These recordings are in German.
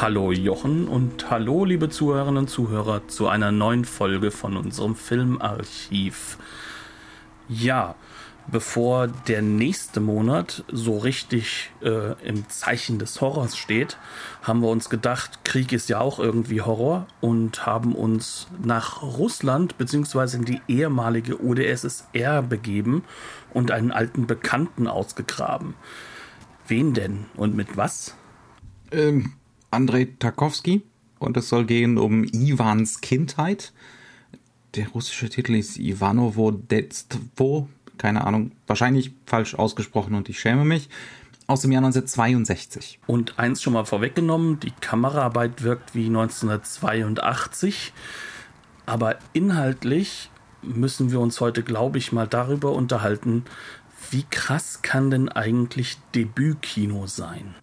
Hallo Jochen und hallo liebe Zuhörerinnen und Zuhörer zu einer neuen Folge von unserem Filmarchiv. Ja, bevor der nächste Monat so richtig äh, im Zeichen des Horrors steht, haben wir uns gedacht, Krieg ist ja auch irgendwie Horror und haben uns nach Russland bzw. in die ehemalige UdSSR begeben und einen alten Bekannten ausgegraben. Wen denn und mit was? Ähm, Andrei Tarkovsky und es soll gehen um Iwans Kindheit. Der russische Titel ist Ivanovo Detstvo, keine Ahnung, wahrscheinlich falsch ausgesprochen und ich schäme mich. Aus dem Jahr 1962. Und eins schon mal vorweggenommen, die Kameraarbeit wirkt wie 1982, aber inhaltlich müssen wir uns heute, glaube ich, mal darüber unterhalten, wie krass kann denn eigentlich Debütkino sein?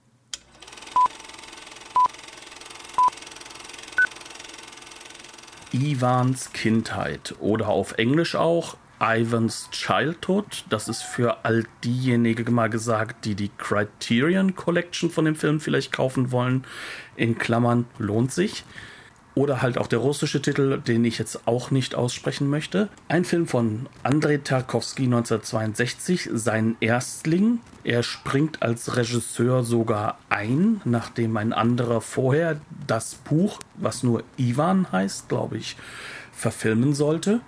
Ivans Kindheit oder auf Englisch auch Ivan's Childhood. Das ist für all diejenigen mal gesagt, die die Criterion Collection von dem Film vielleicht kaufen wollen. In Klammern lohnt sich. Oder halt auch der russische Titel, den ich jetzt auch nicht aussprechen möchte. Ein Film von Andrei Tarkovsky 1962, sein Erstling. Er springt als Regisseur sogar ein, nachdem ein anderer vorher das Buch, was nur Ivan heißt, glaube ich, verfilmen sollte.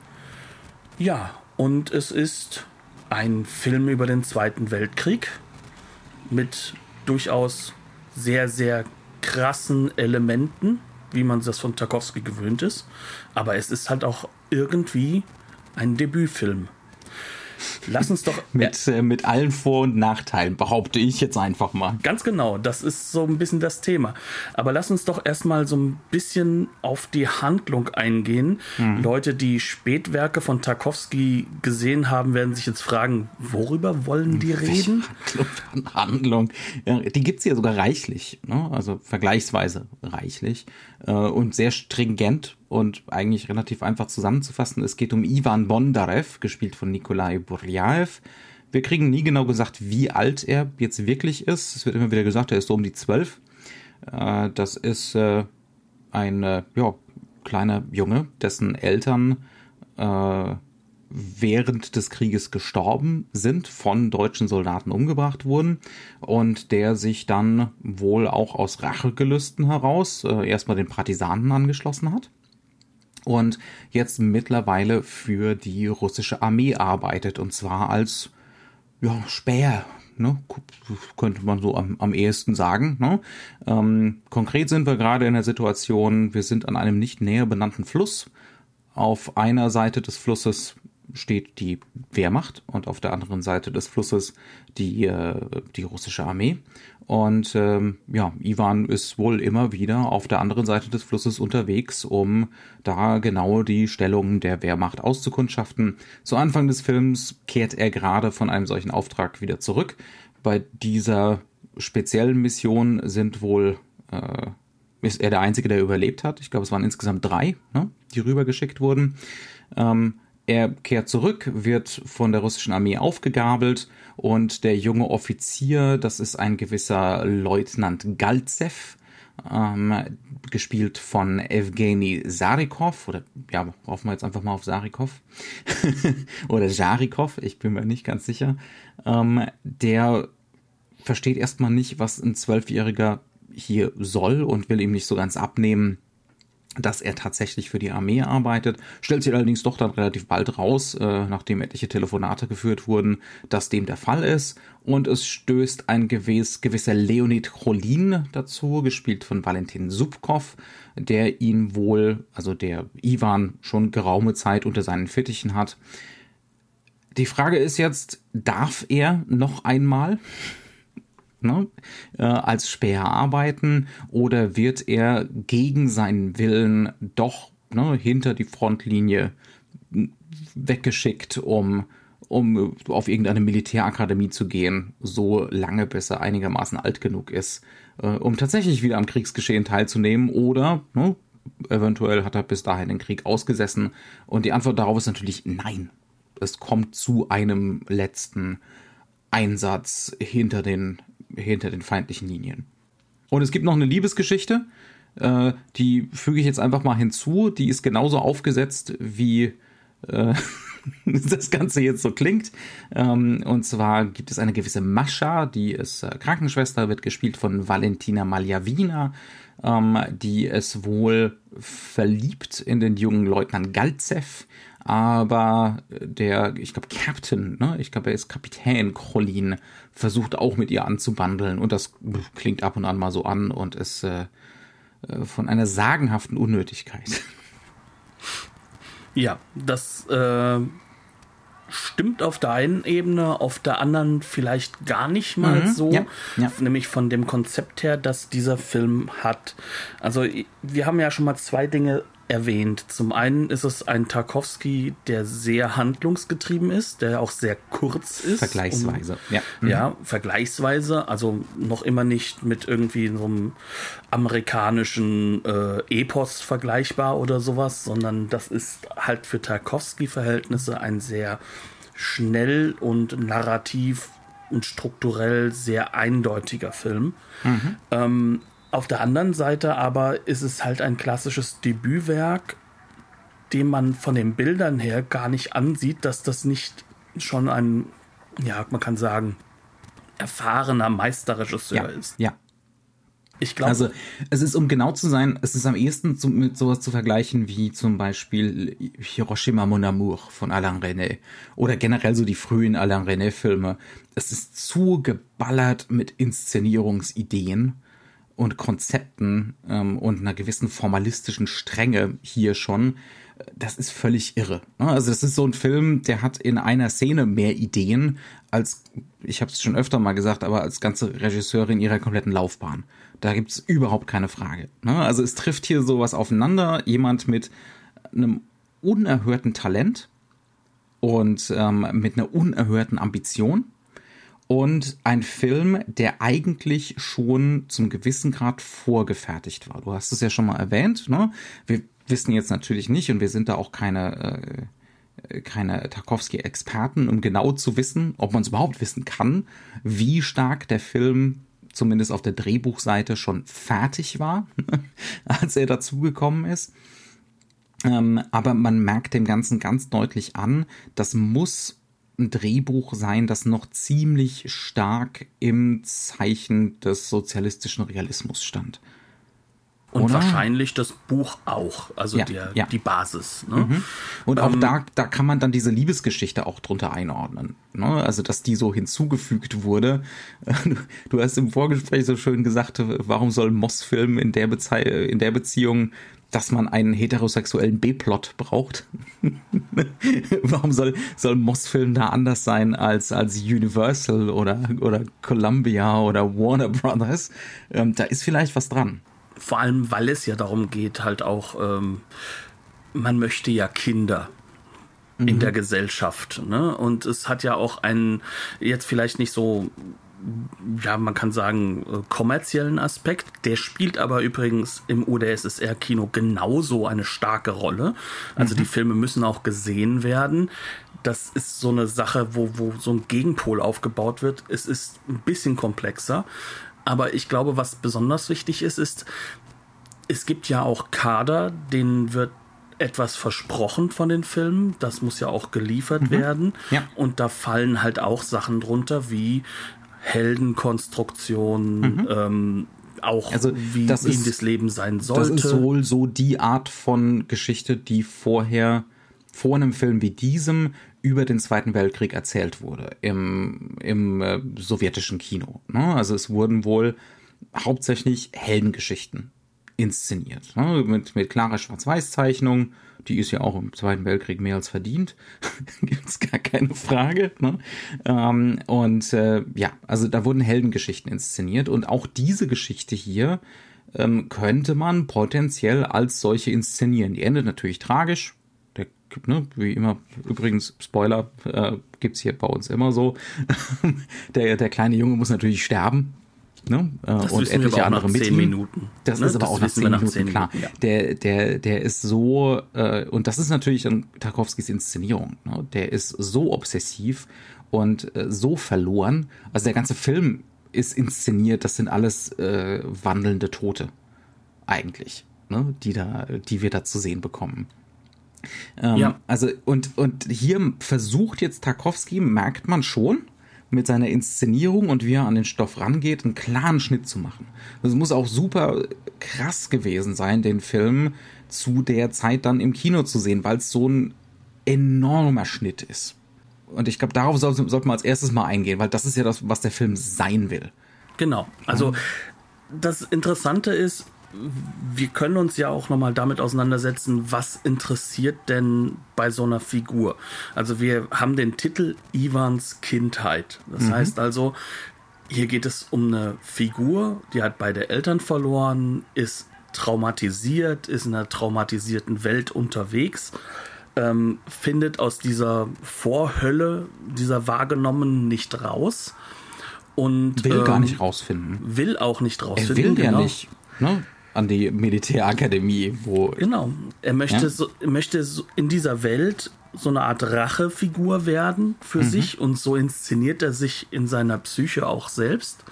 Ja, und es ist ein Film über den Zweiten Weltkrieg mit durchaus sehr, sehr krassen Elementen wie man das von Tarkovsky gewöhnt ist. Aber es ist halt auch irgendwie ein Debütfilm. Lass uns doch. mit, äh, mit allen Vor- und Nachteilen, behaupte ich jetzt einfach mal. Ganz genau, das ist so ein bisschen das Thema. Aber lass uns doch erstmal so ein bisschen auf die Handlung eingehen. Mhm. Leute, die Spätwerke von Tarkovsky gesehen haben, werden sich jetzt fragen, worüber wollen die reden? Handlung, Handlung. Ja, die gibt es ja sogar reichlich, ne? also vergleichsweise reichlich äh, und sehr stringent und eigentlich relativ einfach zusammenzufassen. Es geht um Ivan Bondarev, gespielt von Nikolai Burjaev. Wir kriegen nie genau gesagt, wie alt er jetzt wirklich ist. Es wird immer wieder gesagt, er ist so um die zwölf. Äh, das ist äh, ein äh, ja, kleiner Junge, dessen Eltern äh, während des Krieges gestorben sind, von deutschen Soldaten umgebracht wurden und der sich dann wohl auch aus Rachegelüsten heraus erstmal den Partisanen angeschlossen hat und jetzt mittlerweile für die russische Armee arbeitet und zwar als ja, Späher, ne? könnte man so am, am ehesten sagen. Ne? Ähm, konkret sind wir gerade in der Situation, wir sind an einem nicht näher benannten Fluss. Auf einer Seite des Flusses steht die Wehrmacht und auf der anderen Seite des Flusses die, äh, die russische Armee. Und ähm, ja, Ivan ist wohl immer wieder auf der anderen Seite des Flusses unterwegs, um da genau die Stellung der Wehrmacht auszukundschaften. Zu Anfang des Films kehrt er gerade von einem solchen Auftrag wieder zurück. Bei dieser speziellen Mission sind wohl äh, ist er der Einzige, der überlebt hat. Ich glaube, es waren insgesamt drei, ne, die rübergeschickt wurden. Ähm, er kehrt zurück, wird von der russischen Armee aufgegabelt und der junge Offizier, das ist ein gewisser Leutnant Galzev, ähm, gespielt von Evgeny Sarikov, oder ja, hoffen wir jetzt einfach mal auf Sarikov, oder Jarikov, ich bin mir nicht ganz sicher, ähm, der versteht erstmal nicht, was ein Zwölfjähriger hier soll und will ihm nicht so ganz abnehmen, dass er tatsächlich für die Armee arbeitet. Stellt sich allerdings doch dann relativ bald raus, äh, nachdem etliche Telefonate geführt wurden, dass dem der Fall ist. Und es stößt ein gewiss, gewisser Leonid Cholin dazu, gespielt von Valentin Subkov, der ihn wohl, also der Ivan, schon geraume Zeit unter seinen Fittichen hat. Die Frage ist jetzt, darf er noch einmal? Ne, äh, als Späher arbeiten oder wird er gegen seinen Willen doch ne, hinter die Frontlinie weggeschickt, um um auf irgendeine Militärakademie zu gehen, so lange, bis er einigermaßen alt genug ist, äh, um tatsächlich wieder am Kriegsgeschehen teilzunehmen oder ne, eventuell hat er bis dahin den Krieg ausgesessen und die Antwort darauf ist natürlich nein. Es kommt zu einem letzten Einsatz hinter den, hinter den feindlichen Linien. Und es gibt noch eine Liebesgeschichte, äh, die füge ich jetzt einfach mal hinzu. Die ist genauso aufgesetzt wie äh, das Ganze jetzt so klingt. Ähm, und zwar gibt es eine gewisse Mascha, die ist äh, Krankenschwester, wird gespielt von Valentina Maljavina, ähm, die es wohl verliebt in den jungen Leutnant Galzev. Aber der, ich glaube, Captain, ne? ich glaube, er ist Kapitän Krolin, versucht auch mit ihr anzubandeln. Und das klingt ab und an mal so an und ist äh, äh von einer sagenhaften Unnötigkeit. Ja, das äh, stimmt auf der einen Ebene, auf der anderen vielleicht gar nicht mal mhm, so. Ja, ja. Nämlich von dem Konzept her, dass dieser Film hat. Also wir haben ja schon mal zwei Dinge erwähnt. Zum einen ist es ein Tarkovsky, der sehr handlungsgetrieben ist, der auch sehr kurz ist. Vergleichsweise, um, ja. Mhm. Ja, vergleichsweise. Also noch immer nicht mit irgendwie so einem amerikanischen äh, Epos vergleichbar oder sowas, sondern das ist halt für Tarkovsky-Verhältnisse ein sehr schnell und narrativ und strukturell sehr eindeutiger Film. Mhm. Ähm, auf der anderen Seite aber ist es halt ein klassisches Debütwerk, dem man von den Bildern her gar nicht ansieht, dass das nicht schon ein, ja, man kann sagen, erfahrener Meisterregisseur ja, ist. Ja. Ich glaube. Also, es ist, um genau zu sein, es ist am ehesten zu, mit sowas zu vergleichen wie zum Beispiel Hiroshima Mon Amour von Alain René oder generell so die frühen Alain René Filme. Es ist zu geballert mit Inszenierungsideen und Konzepten ähm, und einer gewissen formalistischen Strenge hier schon, das ist völlig irre. Ne? Also das ist so ein Film, der hat in einer Szene mehr Ideen als, ich habe es schon öfter mal gesagt, aber als ganze Regisseurin ihrer kompletten Laufbahn. Da gibt's überhaupt keine Frage. Ne? Also es trifft hier sowas aufeinander, jemand mit einem unerhörten Talent und ähm, mit einer unerhörten Ambition und ein Film, der eigentlich schon zum gewissen Grad vorgefertigt war. Du hast es ja schon mal erwähnt. Ne? Wir wissen jetzt natürlich nicht und wir sind da auch keine, äh, keine Tarkovsky-Experten, um genau zu wissen, ob man es überhaupt wissen kann, wie stark der Film zumindest auf der Drehbuchseite schon fertig war, als er dazugekommen ist. Ähm, aber man merkt dem Ganzen ganz deutlich an, das muss ein Drehbuch sein, das noch ziemlich stark im Zeichen des sozialistischen Realismus stand. Und Oder? wahrscheinlich das Buch auch, also ja, der, ja. die Basis. Ne? Mhm. Und auch ähm, da, da kann man dann diese Liebesgeschichte auch drunter einordnen. Ne? Also, dass die so hinzugefügt wurde. Du hast im Vorgespräch so schön gesagt, warum soll Moss-Film in, der in der Beziehung dass man einen heterosexuellen B-Plot braucht. Warum soll, soll Moss-Film da anders sein als, als Universal oder, oder Columbia oder Warner Brothers? Ähm, da ist vielleicht was dran. Vor allem, weil es ja darum geht, halt auch, ähm, man möchte ja Kinder in mhm. der Gesellschaft. Ne? Und es hat ja auch einen, jetzt vielleicht nicht so ja, man kann sagen, äh, kommerziellen Aspekt. Der spielt aber übrigens im UdSSR-Kino genauso eine starke Rolle. Also mhm. die Filme müssen auch gesehen werden. Das ist so eine Sache, wo, wo so ein Gegenpol aufgebaut wird. Es ist ein bisschen komplexer. Aber ich glaube, was besonders wichtig ist, ist, es gibt ja auch Kader, denen wird etwas versprochen von den Filmen. Das muss ja auch geliefert mhm. werden. Ja. Und da fallen halt auch Sachen drunter wie Heldenkonstruktion, mhm. ähm, auch also, wie, das ist, das Leben sein sollte. Das ist wohl so die Art von Geschichte, die vorher vor einem Film wie diesem über den Zweiten Weltkrieg erzählt wurde im, im äh, sowjetischen Kino. Ne? Also es wurden wohl hauptsächlich Heldengeschichten inszeniert. Ne? Mit, mit klarer Schwarz-Weiß-Zeichnung. Die ist ja auch im Zweiten Weltkrieg mehr als verdient. Gibt es gar keine Frage. Ne? Ähm, und äh, ja, also da wurden Heldengeschichten inszeniert. Und auch diese Geschichte hier ähm, könnte man potenziell als solche inszenieren. Die endet natürlich tragisch. Der, ne, wie immer, übrigens, Spoiler, äh, gibt's hier bei uns immer so. der, der kleine Junge muss natürlich sterben. Ne? Äh, Das und wissen wir etliche aber auch andere nach mit zehn ihm. Minuten, Das ne? ist aber Das auch nach zehn wir nach Minuten zehn klar. Minuten, ja. Der, der, der ist so, äh, und das ist natürlich dann Tarkovskis Inszenierung. Ne? Der ist so obsessiv und äh, so verloren. Also der ganze Film ist inszeniert. Das sind alles äh, wandelnde Tote eigentlich, ne? die da, die wir da zu sehen bekommen. Ähm, Ja. Also und und hier versucht jetzt Tarkovsky, merkt man schon, mit seiner Inszenierung und wie er an den Stoff rangeht, einen klaren Schnitt zu machen. Das muss auch super krass gewesen sein, den Film zu der Zeit dann im Kino zu sehen, weil es so ein enormer Schnitt ist. Und ich glaube, darauf sollte, sollte man als erstes mal eingehen, weil das ist ja das, was der Film sein will. Genau. Also das Interessante ist, wir können uns ja auch nochmal damit auseinandersetzen, was interessiert denn bei so einer Figur. Also wir haben den Titel Ivans Kindheit. Das heißt also, hier geht es um eine Figur, die hat beide Eltern verloren, ist traumatisiert, ist in einer traumatisierten Welt unterwegs, ähm, findet aus dieser Vorhölle, dieser wahrgenommenen nicht raus. Und Will gar ähm, nicht rausfinden. will auch nicht Er rausfinden. will ja genau. nicht ne, an die Militärakademie, wo Genau. Er möchte, Ja. so, möchte so in dieser Welt so eine Art Rachefigur werden für Mhm. sich und so inszeniert er sich in seiner Psyche auch selbst.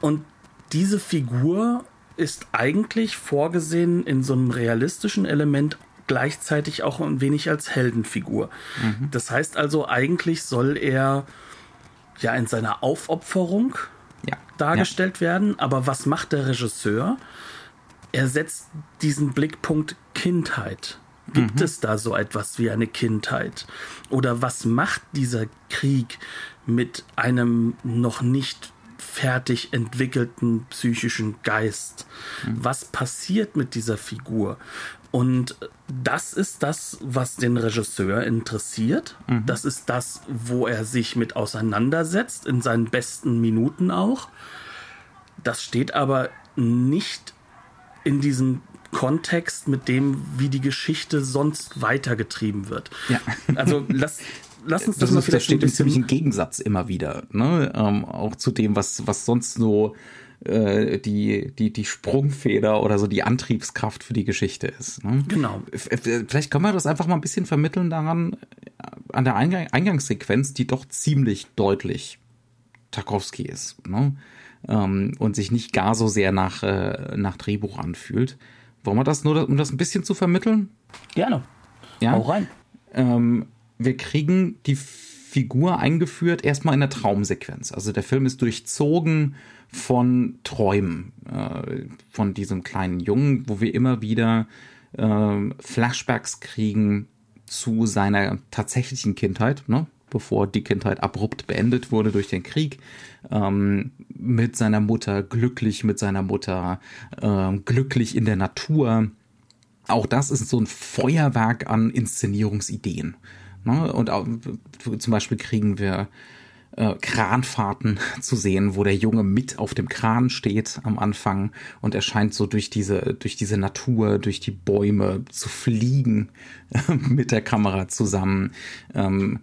Und diese Figur ist eigentlich vorgesehen in so einem realistischen Element gleichzeitig auch ein wenig als Heldenfigur. Mhm. Das heißt also, eigentlich soll er ja in seiner Aufopferung ja, dargestellt werden. Aber was macht der Regisseur? Er setzt diesen Blickpunkt Kindheit. Gibt es da so etwas wie eine Kindheit? Oder was macht dieser Krieg mit einem noch nicht fertig entwickelten psychischen Geist? Was passiert mit dieser Figur? Und das ist das, was den Regisseur interessiert. Das ist das, wo er sich mit auseinandersetzt, in seinen besten Minuten auch. Das steht aber nicht in diesem Kontext mit dem, wie die Geschichte sonst weitergetrieben wird. Ja. Also lass, lass uns das, Das, mal ist, das vielleicht steht ein im ziemlichen Gegensatz immer wieder, ne? Ähm, auch zu dem, was, was sonst so äh, die, die, die Sprungfeder oder so die Antriebskraft für die Geschichte ist. Ne? Genau. Vielleicht können wir das einfach mal ein bisschen vermitteln daran, äh, an der Eingang Eingangssequenz, die doch ziemlich deutlich Tarkovsky ist, ne? ähm, und sich nicht gar so sehr nach, äh, nach Drehbuch anfühlt. Wollen wir das nur, um das ein bisschen zu vermitteln? Gerne. Ja. Hau rein. Ähm, wir kriegen die Figur eingeführt erstmal in der Traumsequenz. Also der Film ist durchzogen von Träumen äh, von diesem kleinen Jungen, wo wir immer wieder ähm, Flashbacks kriegen zu seiner tatsächlichen Kindheit, ne? bevor die Kindheit abrupt beendet wurde durch den Krieg, ähm, mit seiner Mutter, glücklich mit seiner Mutter, ähm, glücklich in der Natur. Auch das ist so ein Feuerwerk an Inszenierungsideen. Ne? Und auch, zum Beispiel kriegen wir äh, Kranfahrten zu sehen, wo der Junge mit auf dem Kran steht am Anfang und er scheint so durch diese, durch diese Natur, durch die Bäume zu fliegen mit der Kamera zusammen ähm,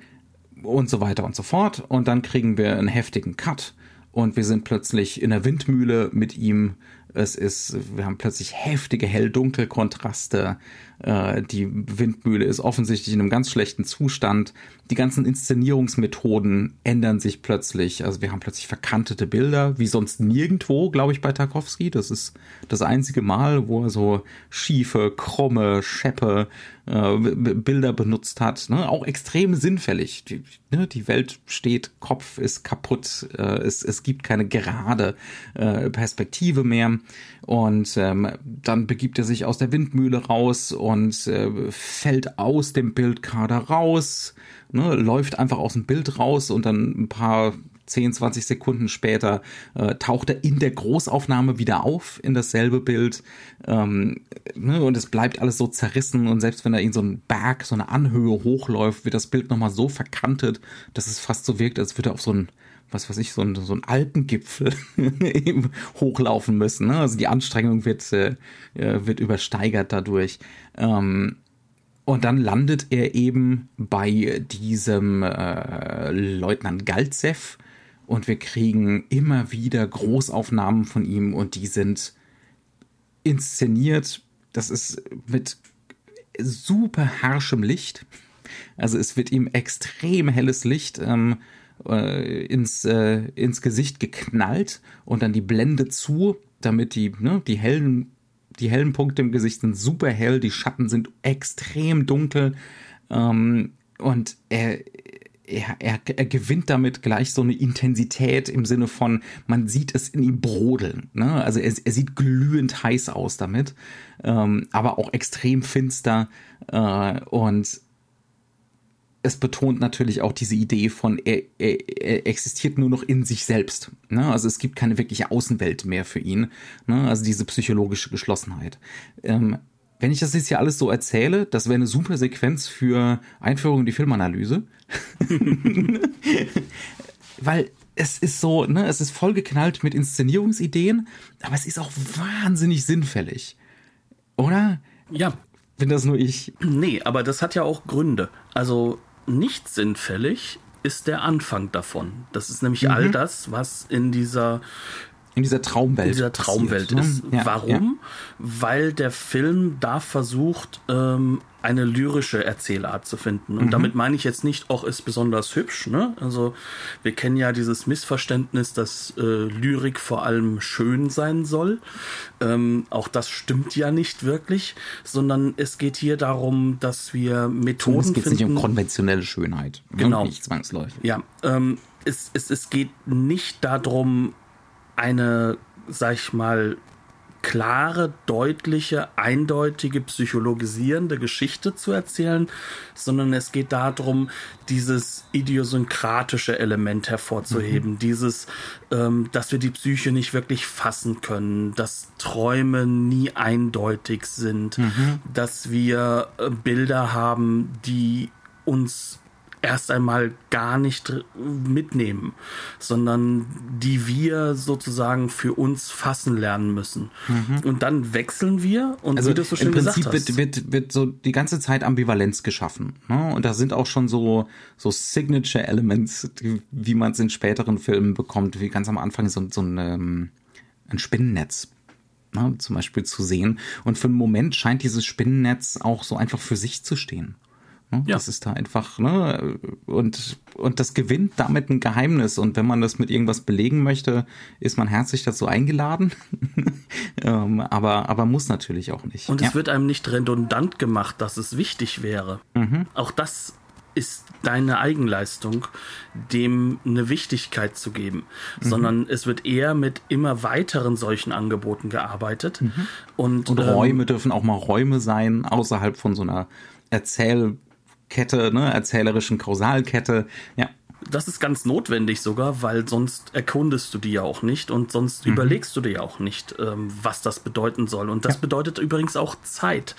und so weiter und so fort. Und dann kriegen wir einen heftigen Cut und wir sind plötzlich in der Windmühle mit ihm. Es ist, wir haben plötzlich heftige Hell-Dunkel-Kontraste. Äh, die Windmühle ist offensichtlich in einem ganz schlechten Zustand. Die ganzen Inszenierungsmethoden ändern sich plötzlich. Also wir haben plötzlich verkantete Bilder, wie sonst nirgendwo, glaube ich, bei Tarkovsky. Das ist das einzige Mal, wo er so schiefe, krumme, scheppe äh, Bilder benutzt hat. Ne? Auch extrem sinnfällig. Die, ne? die Welt steht, Kopf ist kaputt. Äh, es, es gibt keine gerade äh, Perspektive mehr. Und ähm, dann begibt er sich aus der Windmühle raus und äh, fällt aus dem Bildkader raus, ne, läuft einfach aus dem Bild raus und dann ein paar 10, 20 Sekunden später äh, taucht er in der Großaufnahme wieder auf in dasselbe Bild. Ähm, ne, und es bleibt alles so zerrissen und selbst wenn er in so einen Berg, so eine Anhöhe hochläuft, wird das Bild nochmal so verkantet, dass es fast so wirkt, als würde er auf so ein was weiß ich, so ein, so ein Alpengipfel hochlaufen müssen. Ne? Also die Anstrengung wird, äh, äh, wird übersteigert dadurch. Ähm, und dann landet er eben bei diesem äh, Leutnant Galzev und wir kriegen immer wieder Großaufnahmen von ihm und die sind inszeniert. Das ist mit super harschem Licht. Also es wird ihm extrem helles Licht ähm, äh, ins, äh, ins Gesicht geknallt und dann die Blende zu, damit die, ne, die hellen die hellen Punkte im Gesicht sind super hell, die Schatten sind extrem dunkel ähm, und er, er, er, er gewinnt damit gleich so eine Intensität im Sinne von, man sieht es in ihm brodeln. Ne? Also er, er sieht glühend heiß aus damit, ähm, aber auch extrem finster äh, und es betont natürlich auch diese Idee von, er, er, er existiert nur noch in sich selbst. Ne? Also es gibt keine wirkliche Außenwelt mehr für ihn. Ne? Also diese psychologische Geschlossenheit. Ähm, wenn ich das jetzt hier alles so erzähle, das wäre eine super Sequenz für Einführung in die Filmanalyse. Weil es ist so, ne, es ist vollgeknallt mit Inszenierungsideen, aber es ist auch wahnsinnig sinnfällig. Oder? Ja. Bin das nur ich? Nee, aber das hat ja auch Gründe. Also nicht sinnfällig ist der Anfang davon. Das ist nämlich mhm. all das, was in dieser in dieser Traumwelt. In dieser Traumwelt passiert, ist. Ne? Ja, Warum? Ja. Weil der Film da versucht, ähm, eine lyrische Erzählart zu finden. Und mhm. damit meine ich jetzt nicht, auch ist besonders hübsch. Ne? Also wir kennen ja dieses Missverständnis, dass äh, Lyrik vor allem schön sein soll. Ähm, auch das stimmt ja nicht wirklich, sondern es geht hier darum, dass wir Methoden es geht finden. nicht um konventionelle Schönheit. Ne? Genau. Nicht zwangsläufig. Ja, ähm, es, es, es geht nicht darum, eine, sag ich mal, klare, deutliche, eindeutige, psychologisierende Geschichte zu erzählen, sondern es geht darum, dieses idiosynkratische Element hervorzuheben, mhm. dieses, ähm, dass wir die Psyche nicht wirklich fassen können, dass Träume nie eindeutig sind, mhm. dass wir äh, Bilder haben, die uns erst einmal gar nicht mitnehmen, sondern die wir sozusagen für uns fassen lernen müssen. Mhm. Und dann wechseln wir und also wie du so schön im Prinzip gesagt hast. Wird, wird, wird so die ganze Zeit Ambivalenz geschaffen. Ne? Und da sind auch schon so, so Signature Elements, die, wie man es in späteren Filmen bekommt, wie ganz am Anfang so, so ein, ähm, ein Spinnennetz ne, zum Beispiel zu sehen. Und für einen Moment scheint dieses Spinnennetz auch so einfach für sich zu stehen. Ne? Ja. Das ist da einfach, ne? Und, und das gewinnt damit ein Geheimnis. Und wenn man das mit irgendwas belegen möchte, ist man herzlich dazu eingeladen. ähm, aber, aber muss natürlich auch nicht. Und ja. es wird einem nicht redundant gemacht, dass es wichtig wäre. Mhm. Auch das ist deine Eigenleistung, dem eine Wichtigkeit zu geben, mhm. sondern es wird eher mit immer weiteren solchen Angeboten gearbeitet. Mhm. Und, und Räume ähm, dürfen auch mal Räume sein, außerhalb von so einer Erzähl Kette, ne, erzählerischen Kausalkette. Ja. Das ist ganz notwendig sogar, weil sonst erkundest du die ja auch nicht und sonst mhm. überlegst du dir ja auch nicht, ähm, was das bedeuten soll. Und das ja. bedeutet übrigens auch Zeit.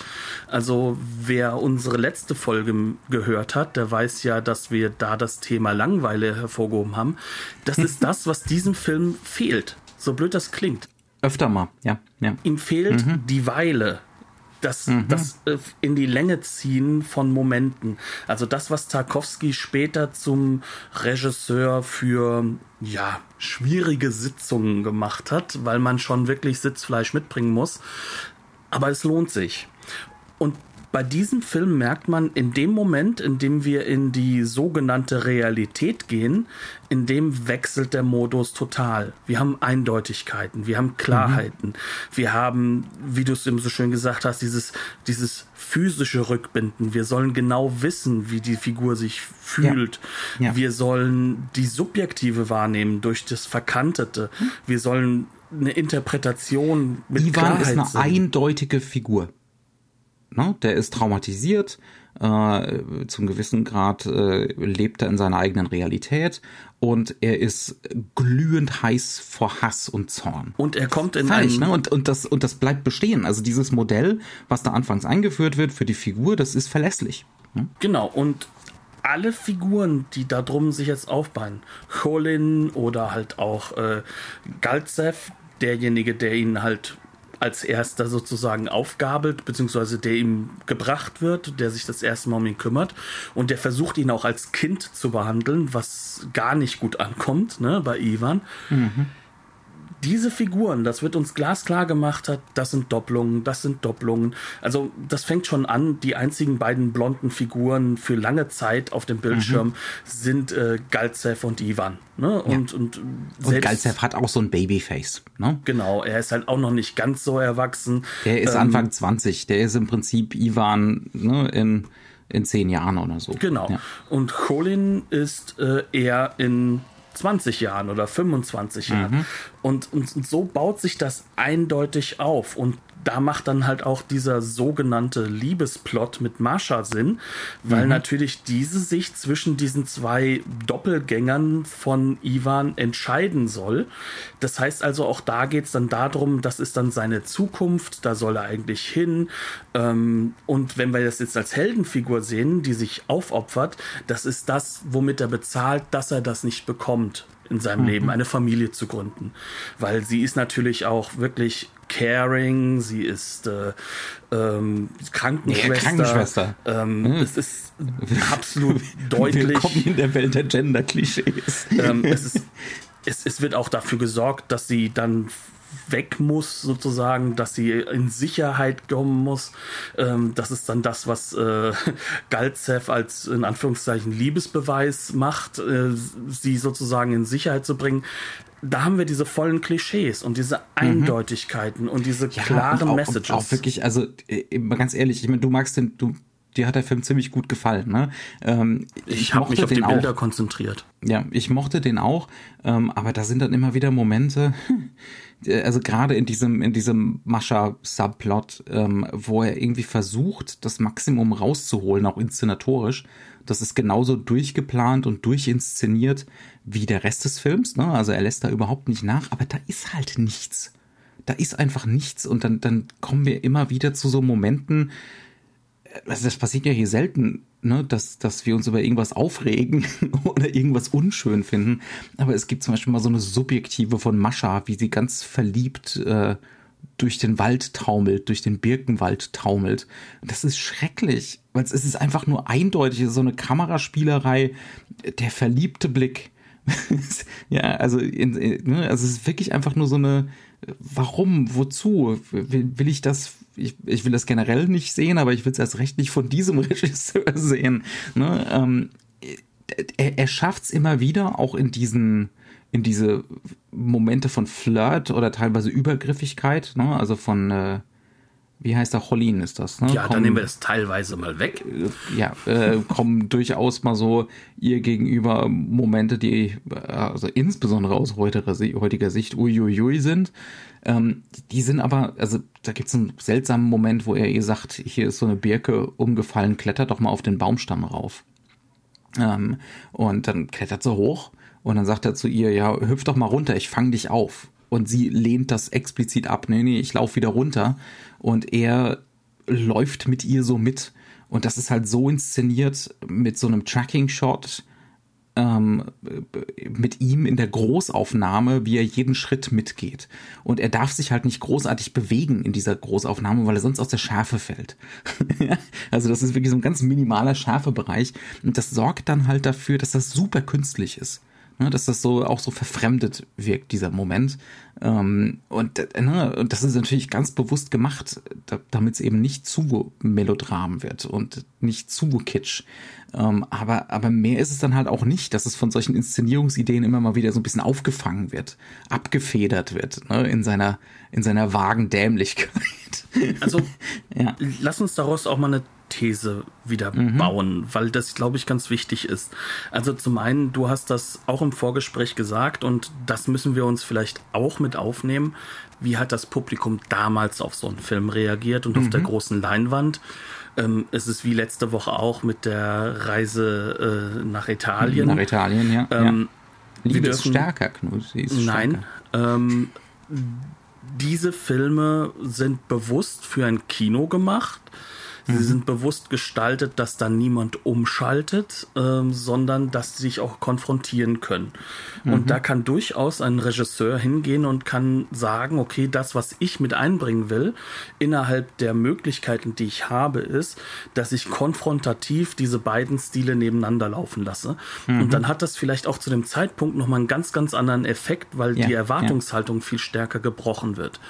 Also wer unsere letzte Folge gehört hat, der weiß ja, dass wir da das Thema Langweile hervorgehoben haben. Das ist das, was diesem Film fehlt. So blöd das klingt. Öfter mal, ja. ja. Ihm fehlt mhm. die Weile das, mhm. das äh, in die Länge ziehen von Momenten. Also das, was Tarkovsky später zum Regisseur für ja, schwierige Sitzungen gemacht hat, weil man schon wirklich Sitzfleisch mitbringen muss. Aber es lohnt sich. Und bei diesem Film merkt man, in dem Moment, in dem wir in die sogenannte Realität gehen, in dem wechselt der Modus total. Wir haben Eindeutigkeiten, wir haben Klarheiten, mhm. wir haben, wie du es eben so schön gesagt hast, dieses, dieses physische Rückbinden. Wir sollen genau wissen, wie die Figur sich fühlt. Ja. Ja. Wir sollen die subjektive wahrnehmen durch das Verkantete. Mhm. Wir sollen eine Interpretation mit Ivan Klarheit ist eine sehen. eindeutige Figur. Ne? Der ist traumatisiert, Äh, zum gewissen Grad äh, lebt er in seiner eigenen Realität und er ist glühend heiß vor Hass und Zorn. Und er kommt in Falsch, ne? und, und, das, und das bleibt bestehen. Also dieses Modell, was da anfangs eingeführt wird für die Figur, das ist verlässlich. Ne? Genau, und alle Figuren, die da drum sich jetzt aufbauen, Cholin oder halt auch äh, Galzev, derjenige, der ihn halt als erster sozusagen aufgabelt, beziehungsweise der ihm gebracht wird, der sich das erste Mal um ihn kümmert und der versucht ihn auch als Kind zu behandeln, was gar nicht gut ankommt, ne, bei Ivan. Mhm diese Figuren, das wird uns glasklar gemacht hat, das sind Doppelungen, das sind Doppelungen. Also das fängt schon an, die einzigen beiden blonden Figuren für lange Zeit auf dem Bildschirm mhm. sind äh, Galzev und Ivan. Ne? Und, ja. und, und Galzev hat auch so ein Babyface. Ne? Genau, er ist halt auch noch nicht ganz so erwachsen. Der ist ähm, Anfang 20, der ist im Prinzip Ivan ne, in, in zehn Jahren oder so. Genau. Ja. Und Colin ist äh, eher in 20 Jahren oder 25 Jahren. Mhm. Und, und, und so baut sich das eindeutig auf. Und da macht dann halt auch dieser sogenannte Liebesplot mit Marsha Sinn, weil mhm. natürlich diese sich zwischen diesen zwei Doppelgängern von Ivan entscheiden soll. Das heißt also, auch da geht es dann darum, das ist dann seine Zukunft, da soll er eigentlich hin. Ähm, und wenn wir das jetzt als Heldenfigur sehen, die sich aufopfert, das ist das, womit er bezahlt, dass er das nicht bekommt in seinem mhm. Leben, eine Familie zu gründen. Weil sie ist natürlich auch wirklich caring, sie ist äh, ähm, Krankenschwester. Ja, Krankenschwester. Ähm, mhm. Es ist absolut deutlich. Willkommen in der Welt der Gender-Klischees. Ähm, es, es, es wird auch dafür gesorgt, dass sie dann weg muss, sozusagen, dass sie in Sicherheit kommen muss. Ähm, das ist dann das, was äh, Galzev als in Anführungszeichen Liebesbeweis macht, äh, sie sozusagen in Sicherheit zu bringen. Da haben wir diese vollen Klischees und diese mhm. Eindeutigkeiten mhm. und diese ja, klaren auch, Messages. Auch wirklich, also äh, ganz ehrlich, ich meine, du magst den, du dir hat der Film ziemlich gut gefallen. Ne? Ähm, ich ich habe mich auf die Bilder auch. konzentriert. Ja, ich mochte den auch, ähm, aber da sind dann immer wieder Momente, also gerade in diesem, in diesem Mascha-Subplot, ähm, wo er irgendwie versucht, das Maximum rauszuholen, auch inszenatorisch. Das ist genauso durchgeplant und durchinszeniert wie der Rest des Films. Ne? Also er lässt da überhaupt nicht nach, aber da ist halt nichts. Da ist einfach nichts und dann, dann kommen wir immer wieder zu so Momenten, also das passiert ja hier selten, ne, dass, dass wir uns über irgendwas aufregen oder irgendwas unschön finden. Aber es gibt zum Beispiel mal so eine Subjektive von Mascha, wie sie ganz verliebt äh, durch den Wald taumelt, durch den Birkenwald taumelt. Das ist schrecklich, weil es ist einfach nur eindeutig, so eine Kameraspielerei, der verliebte Blick. ja, also, in, in, ne, also es ist wirklich einfach nur so eine, warum, wozu? Will, will ich das ich, ich will das generell nicht sehen, aber ich will es erst recht nicht von diesem Regisseur sehen. Ne? Ähm, er, er schafft es immer wieder, auch in diesen, in diese Momente von Flirt oder teilweise Übergriffigkeit, ne? also von, äh, wie heißt der, Cholin ist das, ne? Ja, kommen, dann nehmen wir das teilweise mal weg. Ja, äh, kommen durchaus mal so ihr gegenüber Momente, die also insbesondere aus heutiger, heutiger Sicht uiuiui sind. Ähm, die sind aber, also da gibt es einen seltsamen Moment, wo er ihr sagt, hier ist so eine Birke umgefallen, klettert doch mal auf den Baumstamm rauf. Ähm, und dann klettert sie hoch und dann sagt er zu ihr, ja, hüpf doch mal runter, ich fang dich auf. Und sie lehnt das explizit ab. Nee, nee, ich laufe wieder runter. Und er läuft mit ihr so mit. Und das ist halt so inszeniert mit so einem Tracking-Shot, ähm, mit ihm in der Großaufnahme, wie er jeden Schritt mitgeht. Und er darf sich halt nicht großartig bewegen in dieser Großaufnahme, weil er sonst aus der Schärfe fällt. also das ist wirklich so ein ganz minimaler Schärfebereich. Und das sorgt dann halt dafür, dass das super künstlich ist. Ne, dass das so auch so verfremdet wirkt, dieser Moment. Ähm, und, äh, ne, und das ist natürlich ganz bewusst gemacht, da, damit es eben nicht zu melodram wird und nicht zu kitsch. Ähm, aber, aber mehr ist es dann halt auch nicht, dass es von solchen Inszenierungsideen immer mal wieder so ein bisschen aufgefangen wird, abgefedert wird, ne, in seiner, in seiner vagen Dämlichkeit. Also, ja. lass uns daraus auch mal eine These wieder mhm. bauen, weil das, glaube ich, ganz wichtig ist. Also zum einen, du hast das auch im Vorgespräch gesagt und das müssen wir uns vielleicht auch mit aufnehmen. Wie hat das Publikum damals auf so einen Film reagiert und mhm. auf der mhm. großen Leinwand? Ähm, es ist wie letzte Woche auch mit der Reise äh, nach Italien. Nach Italien, ja. Ähm, ja. Liebe dürfen, ist stärker, Knut. Ist nein. Ähm, diese Filme sind bewusst für ein Kino gemacht. Sie mhm. sind bewusst gestaltet, dass da niemand umschaltet, ähm, sondern dass sie sich auch konfrontieren können. Mhm. Und da kann durchaus ein Regisseur hingehen und kann sagen, okay, das, was ich mit einbringen will, innerhalb der Möglichkeiten, die ich habe, ist, dass ich konfrontativ diese beiden Stile nebeneinander laufen lasse. Mhm. Und dann hat das vielleicht auch zu dem Zeitpunkt nochmal einen ganz, ganz anderen Effekt, weil ja, die Erwartungshaltung ja. viel stärker gebrochen wird.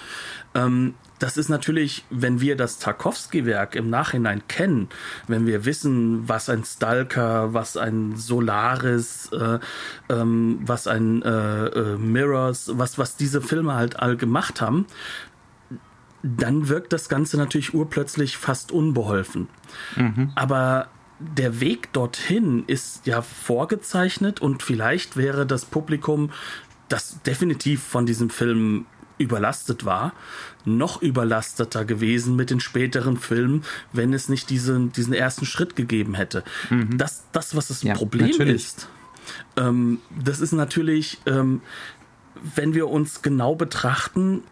Ähm, das ist natürlich, wenn wir das Tarkovsky-Werk im Nachhinein kennen, wenn wir wissen, was ein Stalker, was ein Solaris, äh, ähm, was ein äh, äh, Mirrors, was, was diese Filme halt all gemacht haben, dann wirkt das Ganze natürlich urplötzlich fast unbeholfen. Mhm. Aber der Weg dorthin ist ja vorgezeichnet und vielleicht wäre das Publikum, das definitiv von diesem Film überlastet war, noch überlasteter gewesen mit den späteren Filmen, wenn es nicht diesen, diesen ersten Schritt gegeben hätte. Mhm. Das, das, was das ja, Problem natürlich. ist, ähm, das ist natürlich, ähm, wenn wir uns genau betrachten,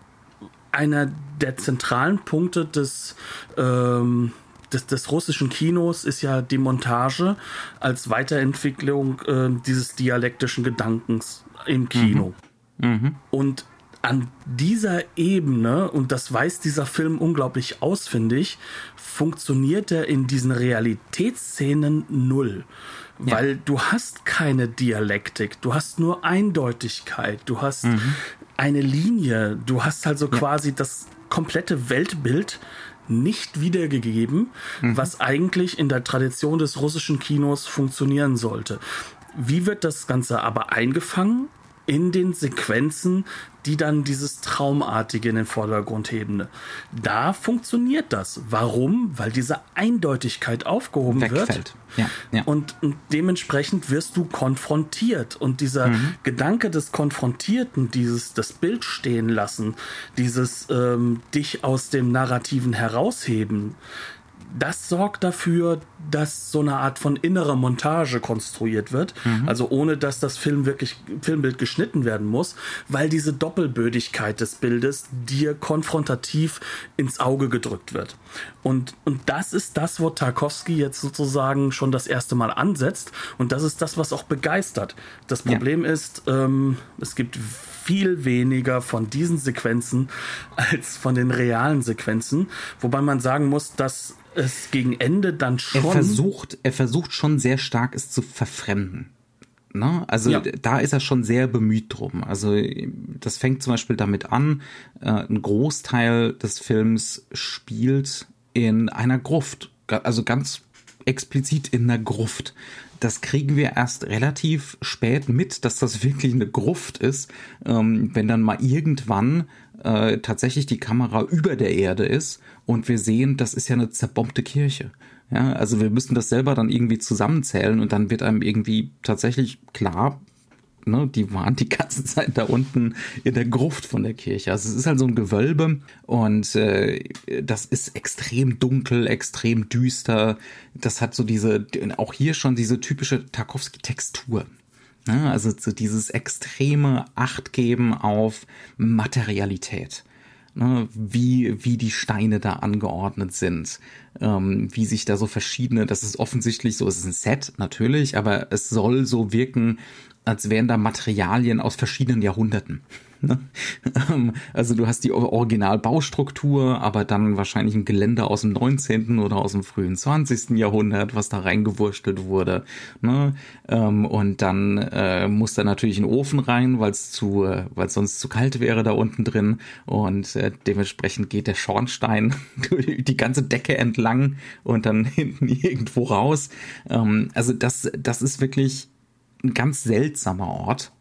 einer der zentralen Punkte des, ähm, des, des, russischen Kinos ist ja die Montage als Weiterentwicklung äh, dieses dialektischen Gedankens im Kino. Mhm. Mhm. Und an dieser Ebene, und das weiß dieser Film unglaublich ausfindig, funktioniert er in diesen Realitätsszenen null. Ja. Weil du hast keine Dialektik, du hast nur Eindeutigkeit, du hast mhm. eine Linie, du hast also ja. quasi das komplette Weltbild nicht wiedergegeben, mhm. was eigentlich in der Tradition des russischen Kinos funktionieren sollte. Wie wird das Ganze aber eingefangen? In den Sequenzen, die dann dieses Traumartige in den Vordergrund heben. Da funktioniert das. Warum? Weil diese Eindeutigkeit aufgehoben Wegfällt. wird. Ja, ja. Und, und, dementsprechend wirst du konfrontiert. Und dieser mhm. Gedanke des Konfrontierten, dieses das Bild stehen lassen, dieses ähm, dich aus dem Narrativen herausheben, das sorgt dafür, dass so eine Art von innerer Montage konstruiert wird. Mhm. Also ohne dass das Film wirklich, Filmbild geschnitten werden muss, weil diese Doppelbödigkeit des Bildes dir konfrontativ ins Auge gedrückt wird. Und, und das ist das, wo Tarkovsky jetzt sozusagen schon das erste Mal ansetzt. Und das ist das, was auch begeistert. Das Problem ja. ist, ähm, es gibt viel weniger von diesen Sequenzen als von den realen Sequenzen. Wobei man sagen muss, dass es gegen Ende dann schon. Er versucht, er versucht schon sehr stark, es zu verfremden. Ne? Also ja. da ist er schon sehr bemüht drum. Also das fängt zum Beispiel damit an, äh, ein Großteil des Films spielt in einer Gruft. Also ganz explizit in einer Gruft das kriegen wir erst relativ spät mit, dass das wirklich eine Gruft ist, ähm, wenn dann mal irgendwann äh, tatsächlich die Kamera über der Erde ist und wir sehen, das ist ja eine zerbombte Kirche. Ja, also wir müssen das selber dann irgendwie zusammenzählen und dann wird einem irgendwie tatsächlich klar, ne, die waren die ganze Zeit da unten in der Gruft von der Kirche. Also es ist halt so ein Gewölbe und äh, das ist extrem dunkel, extrem düster. Das hat so diese, auch hier schon diese typische Tarkovsky-Textur. Ne? Also so dieses extreme Achtgeben auf Materialität. Ne, wie, wie die Steine da angeordnet sind, ähm, wie sich da so verschiedene, das ist offensichtlich so, es ist ein Set natürlich, aber es soll so wirken, als wären da Materialien aus verschiedenen Jahrhunderten. Ne? Ähm, also du hast die Originalbaustruktur, aber dann wahrscheinlich ein Geländer aus dem 19. oder aus dem frühen 20. Jahrhundert, was da reingewurstelt wurde. Ne? Ähm, und dann äh, muss da natürlich ein Ofen rein, weil es zu, äh, weil sonst zu kalt wäre da unten drin. Und äh, dementsprechend geht der Schornstein die ganze Decke entlang und dann hinten irgendwo raus. Ähm, also das, das ist wirklich ein ganz seltsamer Ort,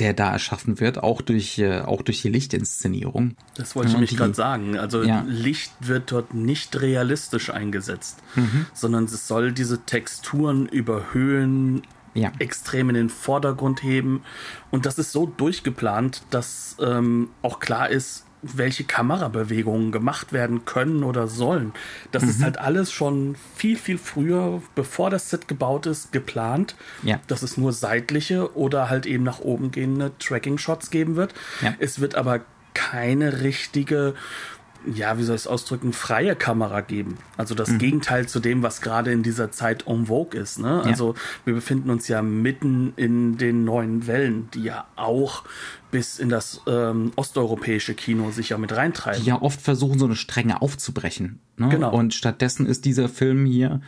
der da erschaffen wird, auch durch, äh, auch durch die Lichtinszenierung. Das wollte ich nämlich gerade sagen. Also ja. Licht wird dort nicht realistisch eingesetzt, mhm. sondern es soll diese Texturen überhöhen, ja. extrem in den Vordergrund heben. Und das ist so durchgeplant, dass ähm, auch klar ist, welche Kamerabewegungen gemacht werden können oder sollen. Das mhm. ist halt alles schon viel, viel früher, bevor das Set gebaut ist, geplant. Ja. Dass es nur seitliche oder halt eben nach oben gehende Tracking-Shots geben wird. Ja. Es wird aber keine richtige ja, wie soll ich es ausdrücken, freie Kamera geben. Also das mhm. Gegenteil zu dem, was gerade in dieser Zeit en vogue ist. Ne? Ja. Also wir befinden uns ja mitten in den neuen Wellen, die ja auch bis in das ähm, osteuropäische Kino sich ja mit reintreiben. Die ja oft versuchen, so eine Strenge aufzubrechen. Ne? Genau. Und stattdessen ist dieser Film hier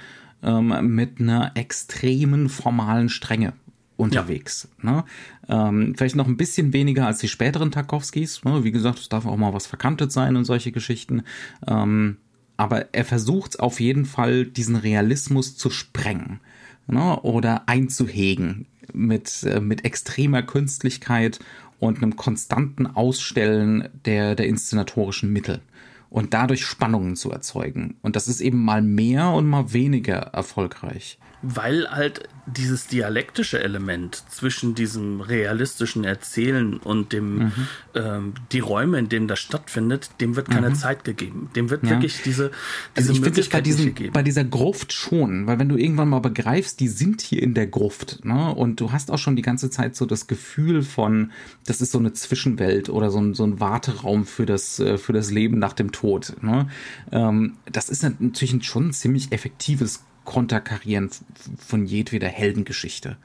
ähm, mit einer extremen formalen Strenge unterwegs. Ja. Ne? Ähm, vielleicht noch ein bisschen weniger als die späteren Tarkovskis. Ne? Wie gesagt, es darf auch mal was verkantet sein und solche Geschichten. Ähm, aber er versucht auf jeden Fall, diesen Realismus zu sprengen ne? oder einzuhegen mit, äh, mit extremer Künstlichkeit und einem konstanten Ausstellen der, der inszenatorischen Mittel und dadurch Spannungen zu erzeugen. Und das ist eben mal mehr und mal weniger erfolgreich weil halt dieses dialektische Element zwischen diesem realistischen Erzählen und dem mhm. ähm, die Räume, in denen das stattfindet, dem wird keine mhm. Zeit gegeben. Dem wird ja. wirklich diese, diese also ich Möglichkeit bei, diesem, gegeben. bei dieser Gruft schon, weil wenn du irgendwann mal begreifst, die sind hier in der Gruft, ne? Und du hast auch schon die ganze Zeit so das Gefühl von, das ist so eine Zwischenwelt oder so ein, so ein Warteraum für das, äh, für das Leben nach dem Tod. Ne? Ähm, das ist natürlich schon ein ziemlich effektives konterkarieren von jedweder Heldengeschichte.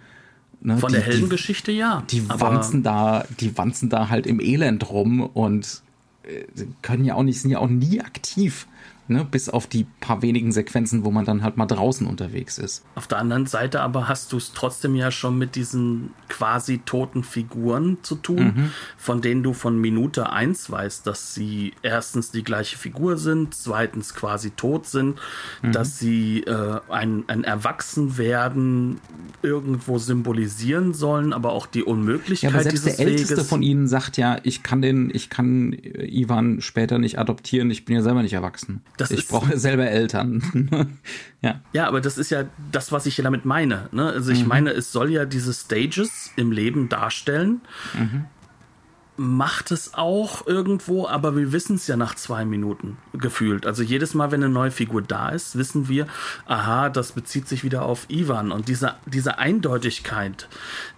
Ne? Von die, der Heldengeschichte, ja. Die wanzen da, die wanzen da halt im Elend rum und äh, können ja auch nicht, sind ja auch nie aktiv ne? bis auf die paar wenigen Sequenzen, wo man dann halt mal draußen unterwegs ist. Auf der anderen Seite aber hast du es trotzdem ja schon mit diesen quasi toten Figuren zu tun, mhm. von denen du von Minute 1 weißt, dass sie erstens die gleiche Figur sind, zweitens quasi tot sind, mhm. dass sie äh, ein, ein Erwachsenwerden irgendwo symbolisieren sollen, aber auch die Unmöglichkeit ja, aber selbst der Älteste Weges. von ihnen sagt ja, ich kann den, ich kann Ivan später nicht adoptieren, ich bin ja selber nicht erwachsen. Das ich brauche selber Eltern. ja. ja, aber das ist ja das, was ich hier damit meine. Ne? Also ich mhm. meine, es soll ja diese Stages im Leben darstellen. Mhm. Macht es auch irgendwo, aber wir wissen es ja nach zwei Minuten gefühlt. Also jedes Mal, wenn eine neue Figur da ist, wissen wir, aha, das bezieht sich wieder auf Ivan. Und diese, diese Eindeutigkeit,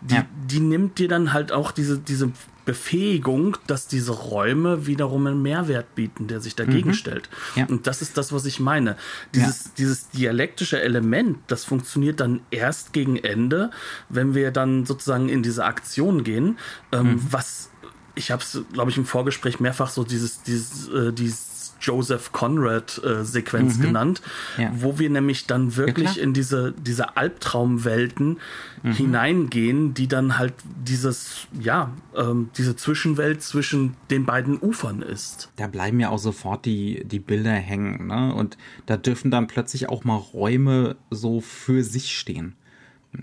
die, ja. die nimmt dir dann halt auch diese, diese Befähigung, dass diese Räume wiederum einen Mehrwert bieten, der sich dagegen mhm. stellt. Ja. Und das ist das, was ich meine. Dieses, ja. dieses dialektische Element, das funktioniert dann erst gegen Ende, wenn wir dann sozusagen in diese Aktion gehen, ähm, mhm. was ich habe es, glaube ich, im Vorgespräch mehrfach so dieses, dieses, äh, dieses Joseph Conrad-Sequenz äh, mhm. genannt, ja. wo wir nämlich dann wirklich ja, in diese, diese Albtraumwelten mhm. hineingehen, die dann halt dieses, ja, ähm, diese Zwischenwelt zwischen den beiden Ufern ist. Da bleiben ja auch sofort die, die Bilder hängen, ne? Und da dürfen dann plötzlich auch mal Räume so für sich stehen.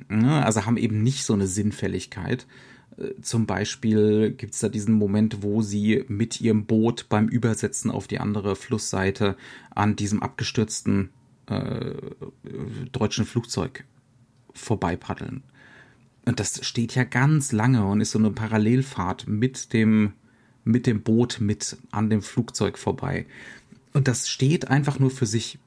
Ne? Also haben eben nicht so eine Sinnfälligkeit zum Beispiel gibt es da diesen Moment, wo sie mit ihrem Boot beim Übersetzen auf die andere Flussseite an diesem abgestürzten äh, deutschen Flugzeug vorbeipaddeln. Und das steht ja ganz lange und ist so eine Parallelfahrt mit dem, mit dem Boot mit an dem Flugzeug vorbei. Und das steht einfach nur für sich?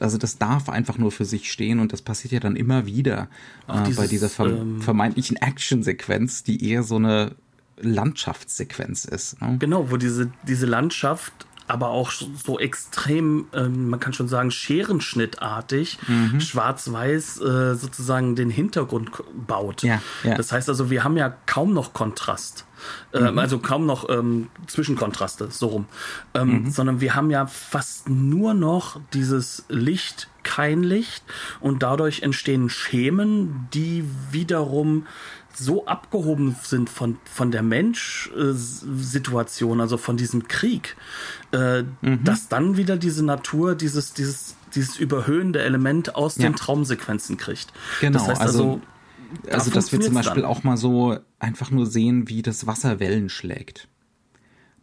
Also das darf einfach nur für sich stehen und das passiert ja dann immer wieder äh, dieses, bei dieser ähm, vermeintlichen Action-Sequenz, die eher so eine Landschaftssequenz ist. Ne? Genau, wo diese, diese Landschaft aber auch so extrem, äh, man kann schon sagen, scherenschnittartig, mhm. schwarz-weiß äh, sozusagen den Hintergrund baut. Ja, ja. Das heißt also, wir haben ja kaum noch Kontrast. Ähm, mhm. also kaum noch ähm, Zwischenkontraste, so rum. Ähm, mhm. Sondern wir haben ja fast nur noch dieses Licht, kein Licht und dadurch entstehen Schemen, die wiederum so abgehoben sind von, von der Mensch-Situation, also von diesem Krieg, äh, mhm. dass dann wieder diese Natur, dieses, dieses, dieses überhöhende Element aus ja. den Traumsequenzen kriegt. Genau, das heißt also, also also, dass wir zum Beispiel dann. auch mal so einfach nur sehen, wie das Wasser Wellen schlägt.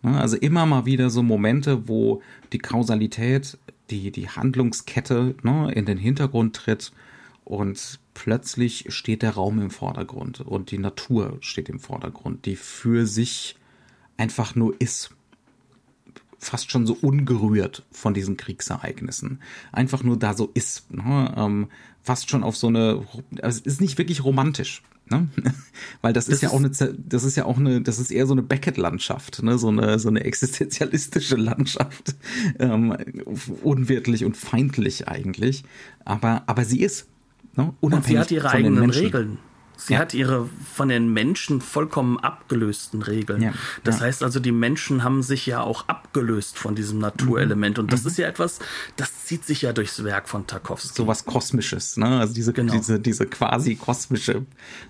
Ne? Also immer mal wieder so Momente, wo die Kausalität, die, die Handlungskette ne, in den Hintergrund tritt und plötzlich steht der Raum im Vordergrund und die Natur steht im Vordergrund, die für sich einfach nur ist. Fast schon so ungerührt von diesen Kriegsereignissen. Einfach nur da so ist. Ne? Ähm, fast schon auf so eine, also es ist nicht wirklich romantisch. Ne? Weil das, das ist ja auch eine, das ist ja auch eine, das ist eher so eine Beckett-Landschaft, ne? so eine so eine existenzialistische Landschaft, ähm, unwirtlich und feindlich eigentlich. Aber aber sie ist ne? und sie hat ihre eigenen Regeln. Sie ja. hat ihre von den Menschen vollkommen abgelösten Regeln. Ja. Das ja. heißt also, die Menschen haben sich ja auch abgelöst von diesem Naturelement. Und das mhm. ist ja etwas, das zieht sich ja durchs Werk von Tarkovsky. So was Kosmisches, ne? Also diese, genau. diese, diese quasi kosmische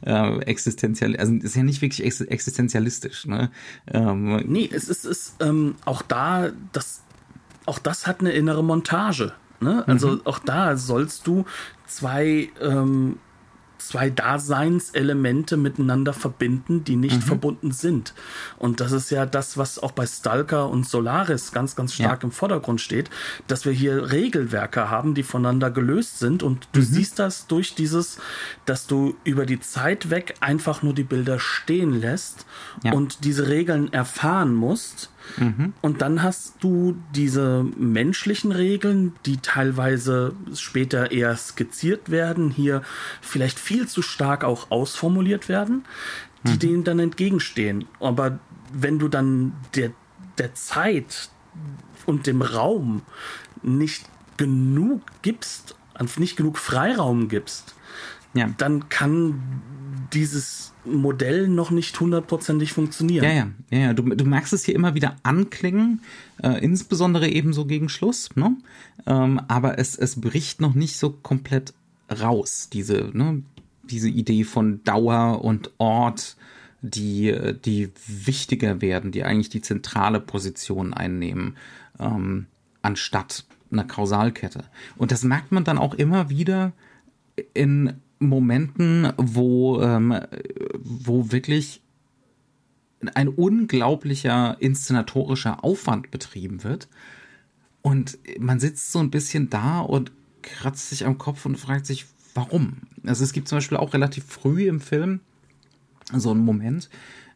äh, Existenzial, also ist ja nicht wirklich ex existenzialistisch, ne? Ähm, nee, es ist, ist ähm, auch da, das, auch das hat eine innere Montage. Ne? Also mhm. auch da sollst du zwei ähm, zwei Daseinselemente miteinander verbinden, die nicht mhm. verbunden sind. Und das ist ja das, was auch bei Stalker und Solaris ganz, ganz stark ja. im Vordergrund steht, dass wir hier Regelwerke haben, die voneinander gelöst sind. Und du mhm. siehst das durch dieses, dass du über die Zeit weg einfach nur die Bilder stehen lässt ja. und diese Regeln erfahren musst Mhm. Und dann hast du diese menschlichen Regeln, die teilweise später eher skizziert werden, hier vielleicht viel zu stark auch ausformuliert werden, die mhm. denen dann entgegenstehen. Aber wenn du dann der, der Zeit und dem Raum nicht genug gibst, nicht genug Freiraum gibst, ja. dann kann dieses Modell noch nicht hundertprozentig funktionieren. Ja, ja, ja, ja. Du, du merkst es hier immer wieder anklingen, äh, insbesondere eben so gegen Schluss, ne? Ähm, aber es, es bricht noch nicht so komplett raus, diese, ne, diese Idee von Dauer und Ort, die, die wichtiger werden, die eigentlich die zentrale Position einnehmen, ähm, anstatt einer Kausalkette. Und das merkt man dann auch immer wieder in Momenten, wo, ähm, wo wirklich ein unglaublicher inszenatorischer Aufwand betrieben wird. Und man sitzt so ein bisschen da und kratzt sich am Kopf und fragt sich, warum? Also es gibt zum Beispiel auch relativ früh im Film so einen Moment,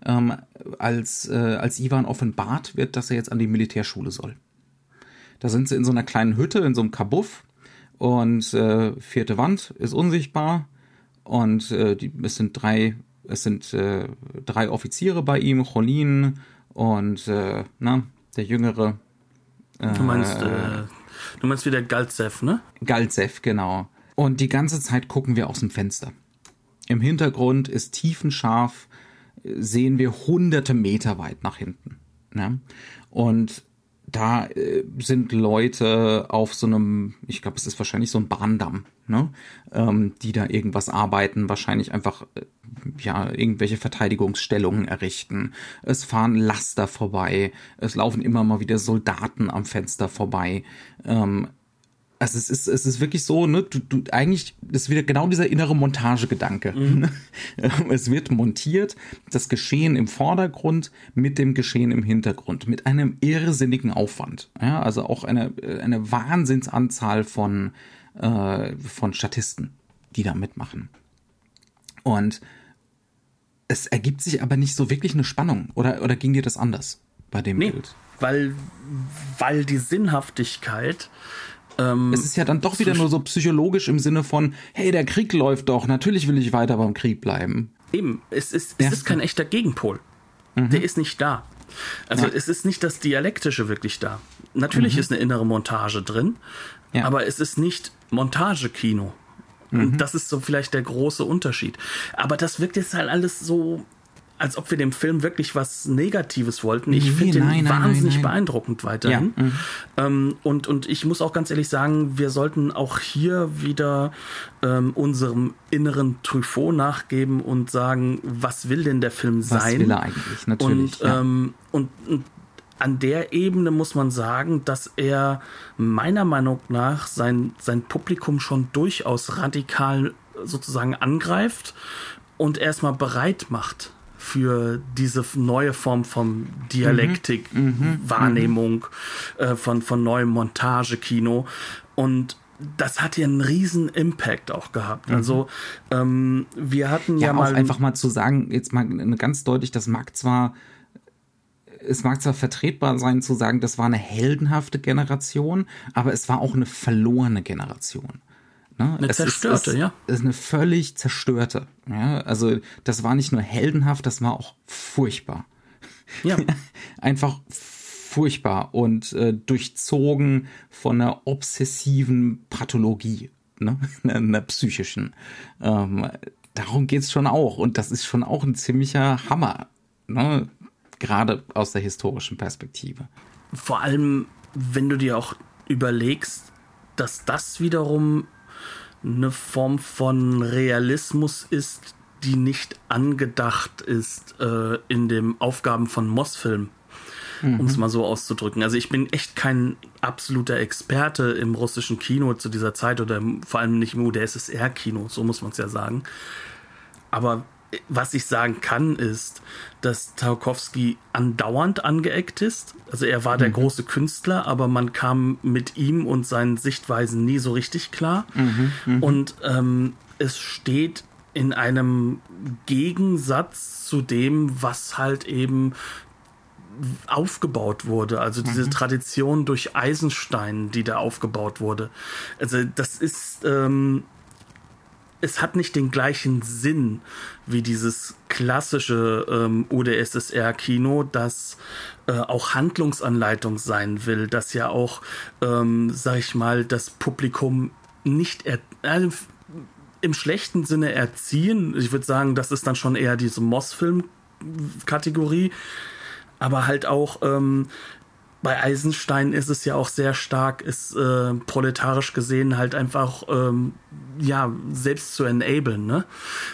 ähm, als, äh, als Ivan offenbart wird, dass er jetzt an die Militärschule soll. Da sind sie in so einer kleinen Hütte, in so einem Kabuff und äh, vierte Wand ist unsichtbar und äh, die, es sind drei es sind äh, drei Offiziere bei ihm, Cholin und äh, na, der jüngere. Äh, du meinst äh, du meinst wieder Galzev, ne? Galzev, genau. Und die ganze Zeit gucken wir aus dem Fenster. Im Hintergrund ist tiefenscharf, sehen wir hunderte Meter weit nach hinten. Ne? Und da äh, sind Leute auf so einem, ich glaube, es ist wahrscheinlich so ein Bahndamm, ne? ähm, die da irgendwas arbeiten, wahrscheinlich einfach äh, ja irgendwelche Verteidigungsstellungen errichten. Es fahren Laster vorbei, es laufen immer mal wieder Soldaten am Fenster vorbei. Ähm, also es ist, es ist wirklich so, ne, du, du eigentlich, das ist wieder genau dieser innere Montagegedanke. Mhm. es wird montiert, das Geschehen im Vordergrund mit dem Geschehen im Hintergrund, mit einem irrsinnigen Aufwand. Ja, also auch eine, eine Wahnsinnsanzahl von, äh, von Statisten, die da mitmachen. Und es ergibt sich aber nicht so wirklich eine Spannung. Oder, oder ging dir das anders bei dem nee, Bild? Weil, weil die Sinnhaftigkeit ähm, es ist ja dann doch wieder nur so psychologisch im Sinne von, hey, der Krieg läuft doch, natürlich will ich weiter beim Krieg bleiben. Eben, es ist, es ja. ist kein echter Gegenpol. Mhm. Der ist nicht da. Also ja. es ist nicht das Dialektische wirklich da. Natürlich mhm. ist eine innere Montage drin, ja. aber es ist nicht Montagekino. Und mhm. das ist so vielleicht der große Unterschied. Aber das wirkt jetzt halt alles so als ob wir dem Film wirklich was Negatives wollten. Ich nee, finde ihn wahnsinnig nein, nein. beeindruckend weiterhin. Ja. Mhm. Ähm, und, und ich muss auch ganz ehrlich sagen, wir sollten auch hier wieder ähm, unserem inneren Truffaut nachgeben und sagen, was will denn der Film sein? Was will er eigentlich, natürlich. Und, ja. ähm, und, und an der Ebene muss man sagen, dass er meiner Meinung nach sein, sein Publikum schon durchaus radikal sozusagen angreift und erstmal bereit macht für diese neue Form von Dialektik, mhm. mhm. Wahrnehmung, mhm. Äh, von, von neuem Montagekino. Und das hat ja einen riesen Impact auch gehabt. Mhm. Also ähm, wir hatten ja, ja mal einfach mal zu sagen, jetzt mal ganz deutlich, das mag zwar es mag zwar vertretbar sein zu sagen, das war eine heldenhafte Generation, aber es war auch eine verlorene Generation. Ne? Eine es zerstörte, ist, ja. Es ist eine völlig zerstörte. Ja? Also das war nicht nur heldenhaft, das war auch furchtbar. Ja. Einfach furchtbar und äh, durchzogen von einer obsessiven Pathologie, ne? einer psychischen. Ähm, darum geht's schon auch und das ist schon auch ein ziemlicher Hammer, ne? gerade aus der historischen Perspektive. Vor allem, wenn du dir auch überlegst, dass das wiederum eine Form von Realismus ist, die nicht angedacht ist äh, in den Aufgaben von Moss-Film. Mhm. Um es mal so auszudrücken. Also ich bin echt kein absoluter Experte im russischen Kino zu dieser Zeit oder vor allem nicht im UdSSR-Kino, so muss man es ja sagen. Aber was ich sagen kann, ist, dass Tarkovsky andauernd angeeckt ist. Also er war der mhm. große Künstler, aber man kam mit ihm und seinen Sichtweisen nie so richtig klar. Mhm, mh. Und ähm, es steht in einem Gegensatz zu dem, was halt eben aufgebaut wurde, also diese mhm. Tradition durch Eisenstein, die da aufgebaut wurde. Also das ist ähm, es hat nicht den gleichen Sinn wie dieses klassische ähm, UdSSR-Kino, das äh, auch Handlungsanleitung sein will, das ja auch, ähm, sag ich mal, das Publikum nicht er äh, im schlechten Sinne erziehen. Ich würde sagen, das ist dann schon eher diese Moss-Film-Kategorie, aber halt auch ähm, bei Eisenstein ist es ja auch sehr stark, ist äh, proletarisch gesehen halt einfach ähm, ja selbst zu enablen, ne?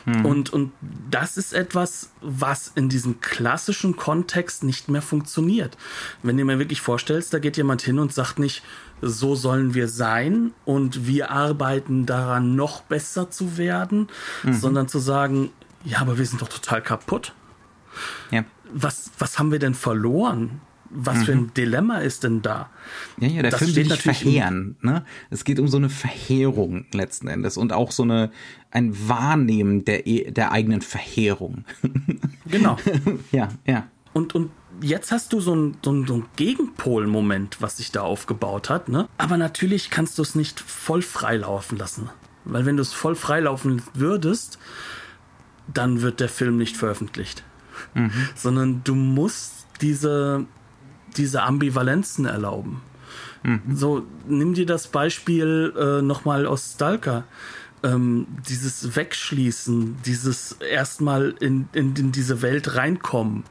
Mhm. Und und das ist etwas, was in diesem klassischen Kontext nicht mehr funktioniert. Wenn du mir wirklich vorstellst, da geht jemand hin und sagt nicht, so sollen wir sein und wir arbeiten daran, noch besser zu werden, mhm. sondern zu sagen, ja, aber wir sind doch total kaputt. Ja. Was, was haben wir denn verloren? Was mhm. für ein mhm. Dilemma ist denn da? Ja, ja, der das Film steht natürlich verheeren. Ne? Es geht um so eine Verheerung letzten Endes und auch so eine ein Wahrnehmen der e, der eigenen Verheerung. Genau. ja, ja. Und und jetzt hast du so ein, so ein, so ein Gegenpol-Moment, was sich da aufgebaut hat. Ne? Aber natürlich kannst du es nicht voll freilaufen lassen. Weil wenn du es voll freilaufen würdest, dann wird der Film nicht veröffentlicht. Mhm. Sondern du musst diese, diese Ambivalenzen erlauben. Mhm. So, nimm dir das Beispiel äh, nochmal aus Stalker. Ähm, dieses Wegschließen, dieses erstmal in, in, in diese Welt reinkommen,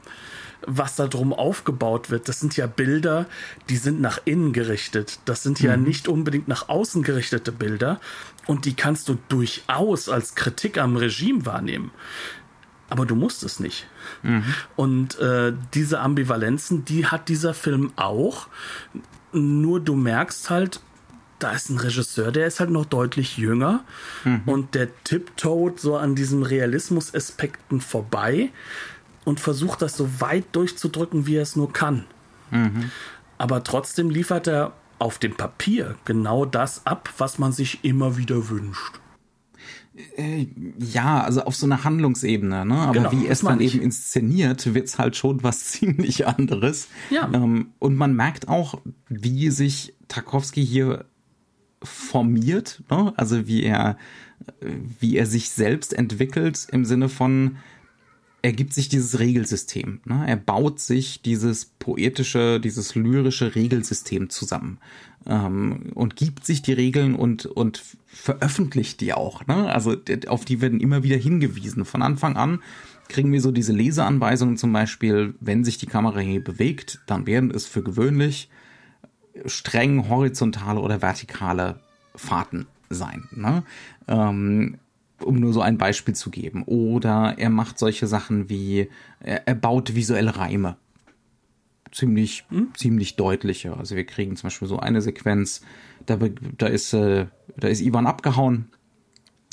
was da drum aufgebaut wird, das sind ja Bilder, die sind nach innen gerichtet. Das sind ja mhm. nicht unbedingt nach außen gerichtete Bilder. Und die kannst du durchaus als Kritik am Regime wahrnehmen aber du musst es nicht. Mhm. Und äh, diese Ambivalenzen, die hat dieser Film auch. Nur du merkst halt, da ist ein Regisseur, der ist halt noch deutlich jünger mhm. und der tiptoed so an diesen Realismus-Aspekten vorbei und versucht das so weit durchzudrücken, wie er es nur kann. Mhm. Aber trotzdem liefert er auf dem Papier genau das ab, was man sich immer wieder wünscht. Äh, ja, also auf so einer Handlungsebene, ne? Aber genau, wie es dann eben inszeniert, wird's halt schon was ziemlich anderes. Ja. Ähm, und man merkt auch, wie sich Tarkovsky hier formiert, ne? Also wie er, wie er sich selbst entwickelt im Sinne von, er gibt sich dieses Regelsystem. Ne? Er baut sich dieses poetische, dieses lyrische Regelsystem zusammen ähm, und gibt sich die Regeln und, und veröffentlicht die auch. Ne? Also auf die werden immer wieder hingewiesen. Von Anfang an kriegen wir so diese Leseanweisungen zum Beispiel, wenn sich die Kamera hier bewegt, dann werden es für gewöhnlich streng horizontale oder vertikale Fahrten sein. Ne? Ähm, um nur so ein Beispiel zu geben. Oder er macht solche Sachen wie, er, er baut visuelle Reime. Ziemlich, hm? ziemlich deutliche. Also wir kriegen zum Beispiel so eine Sequenz, da, da ist, äh, da ist Ivan abgehauen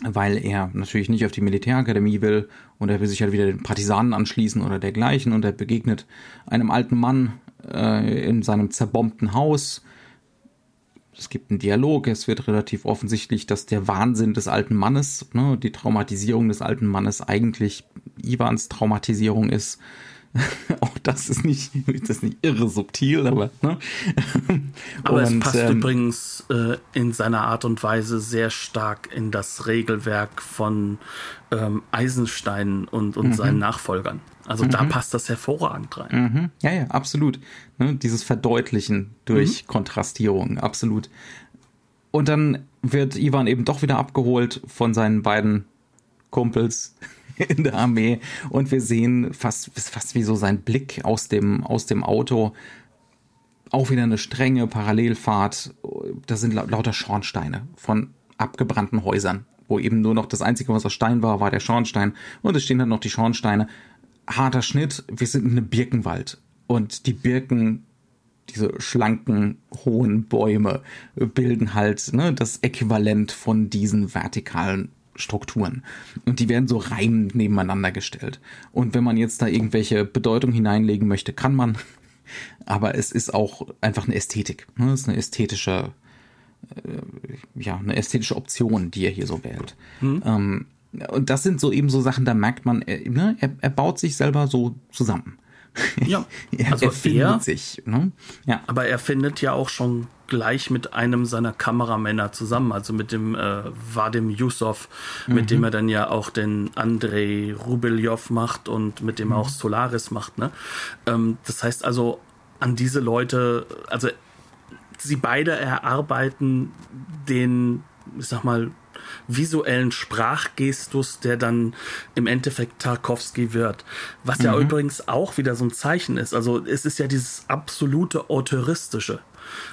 weil er natürlich nicht auf die Militärakademie will und er will sich halt wieder den Partisanen anschließen oder dergleichen und er begegnet einem alten Mann äh, in seinem zerbombten Haus. Es gibt einen Dialog, es wird relativ offensichtlich, dass der Wahnsinn des alten Mannes, ne, die Traumatisierung des alten Mannes eigentlich Ivans Traumatisierung ist. auch das ist nicht, das ist nicht irre subtil, aber. Ne? aber und, es passt ähm, übrigens äh, in seiner Art und Weise sehr stark in das Regelwerk von ähm, Eisenstein und, und mhm. seinen Nachfolgern. Also mhm. da passt das hervorragend rein. Mhm. Ja, ja, absolut. Ne? Dieses Verdeutlichen durch mhm. Kontrastierung, absolut. Und dann wird Ivan eben doch wieder abgeholt von seinen beiden Kumpels in der Armee und wir sehen fast, fast wie so sein Blick aus dem, aus dem Auto. Auch wieder eine strenge Parallelfahrt. Da sind lauter Schornsteine von abgebrannten Häusern, wo eben nur noch das Einzige, was aus Stein war, war der Schornstein. Und es stehen dann noch die Schornsteine. Harter Schnitt. Wir sind in einem Birkenwald. Und die Birken diese schlanken, hohen Bäume bilden halt ne, das Äquivalent von diesen vertikalen Strukturen. Und die werden so reimend nebeneinander gestellt. Und wenn man jetzt da irgendwelche Bedeutung hineinlegen möchte, kann man. Aber es ist auch einfach eine Ästhetik. Ne? Es ist eine ästhetische, äh, ja, eine ästhetische Option, die er hier so wählt. Mhm. Ähm, und das sind so eben so Sachen, da merkt man, er, ne, er, er baut sich selber so zusammen. Ja, also er findet er, sich. Ne? Ja. Aber er findet ja auch schon gleich mit einem seiner Kameramänner zusammen, also mit dem äh, Vadim Yusuf, mhm. mit dem er dann ja auch den Andrei Rubeljov macht und mit dem mhm. er auch Solaris macht. Ne? Ähm, das heißt also, an diese Leute, also sie beide erarbeiten den, ich sag mal, visuellen Sprachgestus, der dann im Endeffekt Tarkovsky wird. Was mhm. ja übrigens auch wieder so ein Zeichen ist. Also es ist ja dieses absolute Autoristische.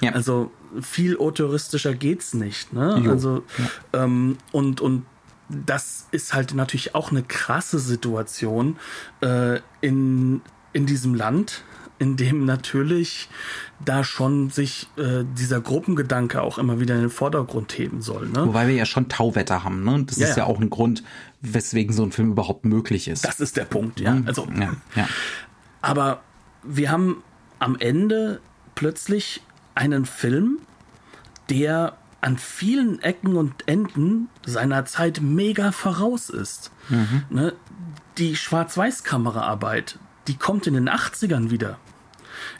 Ja. Also viel autoristischer geht's nicht. Ne? Also ja. ähm, und und das ist halt natürlich auch eine krasse Situation äh, in in diesem Land, in dem natürlich da schon sich äh, dieser Gruppengedanke auch immer wieder in den Vordergrund heben soll. Ne? Wobei wir ja schon Tauwetter haben, ne? Das ja, ist ja, ja, auch ein Grund, weswegen so ein Film überhaupt möglich ist. Das ist der Punkt, ja. Mhm. Also, ja, ja. Aber wir haben am Ende plötzlich einen Film, der an vielen Ecken und Enden seiner Zeit mega voraus ist. Mhm. Ne? Die Schwarz-Weiß-Kameraarbeit, die kommt in den 80ern wieder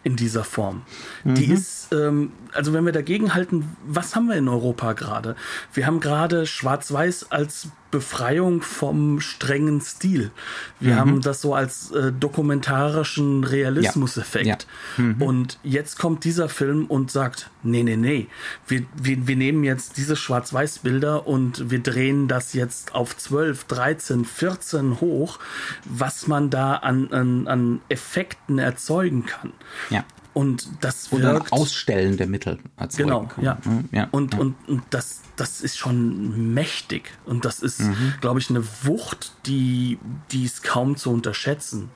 in dieser Form. Mhm. Die ist, ähm, also wenn wir dagegen halten, was haben wir in Europa gerade? Wir haben gerade Schwarz-Weiß als Befreiung vom strengen Stil. Wir mhm. haben das so als äh, dokumentarischen Realismuseffekt. Ja. Ja. Mhm. Und jetzt kommt dieser Film und sagt, nee, nee, nee, wir, wir, wir nehmen jetzt diese Schwarz-Weiß-Bilder und wir drehen das jetzt auf 12, 13, 14 hoch, was man da an, an, an Effekten erzeugen kann. Ja. Und das wird. Oder Ausstellen der Mittel Genau, kann. ja. ja. Und, ja. Und, und das, das ist schon mächtig. Und das ist, mhm. glaube ich, eine Wucht, die, die ist kaum zu unterschätzen.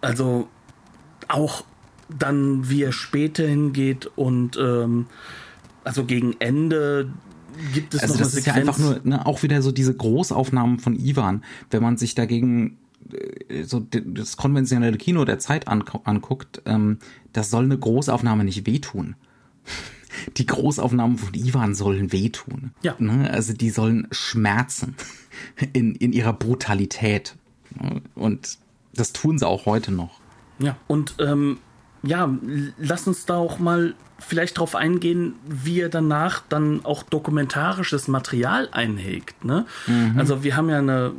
Also auch dann, wie er später hingeht und ähm, also gegen Ende gibt es also noch das eine ist ja einfach nur ne, auch wieder so diese Großaufnahmen von Ivan, wenn man sich dagegen so das konventionelle Kino der Zeit anguckt, ähm, das soll eine Großaufnahme nicht wehtun. Die Großaufnahmen von Ivan sollen wehtun. Ja. Ne? Also die sollen schmerzen in, in ihrer Brutalität. Und das tun sie auch heute noch. Ja, und ähm, ja, lass uns da auch mal vielleicht drauf eingehen, wie er danach dann auch dokumentarisches Material einhegt. Ne? Mhm. Also wir haben ja eine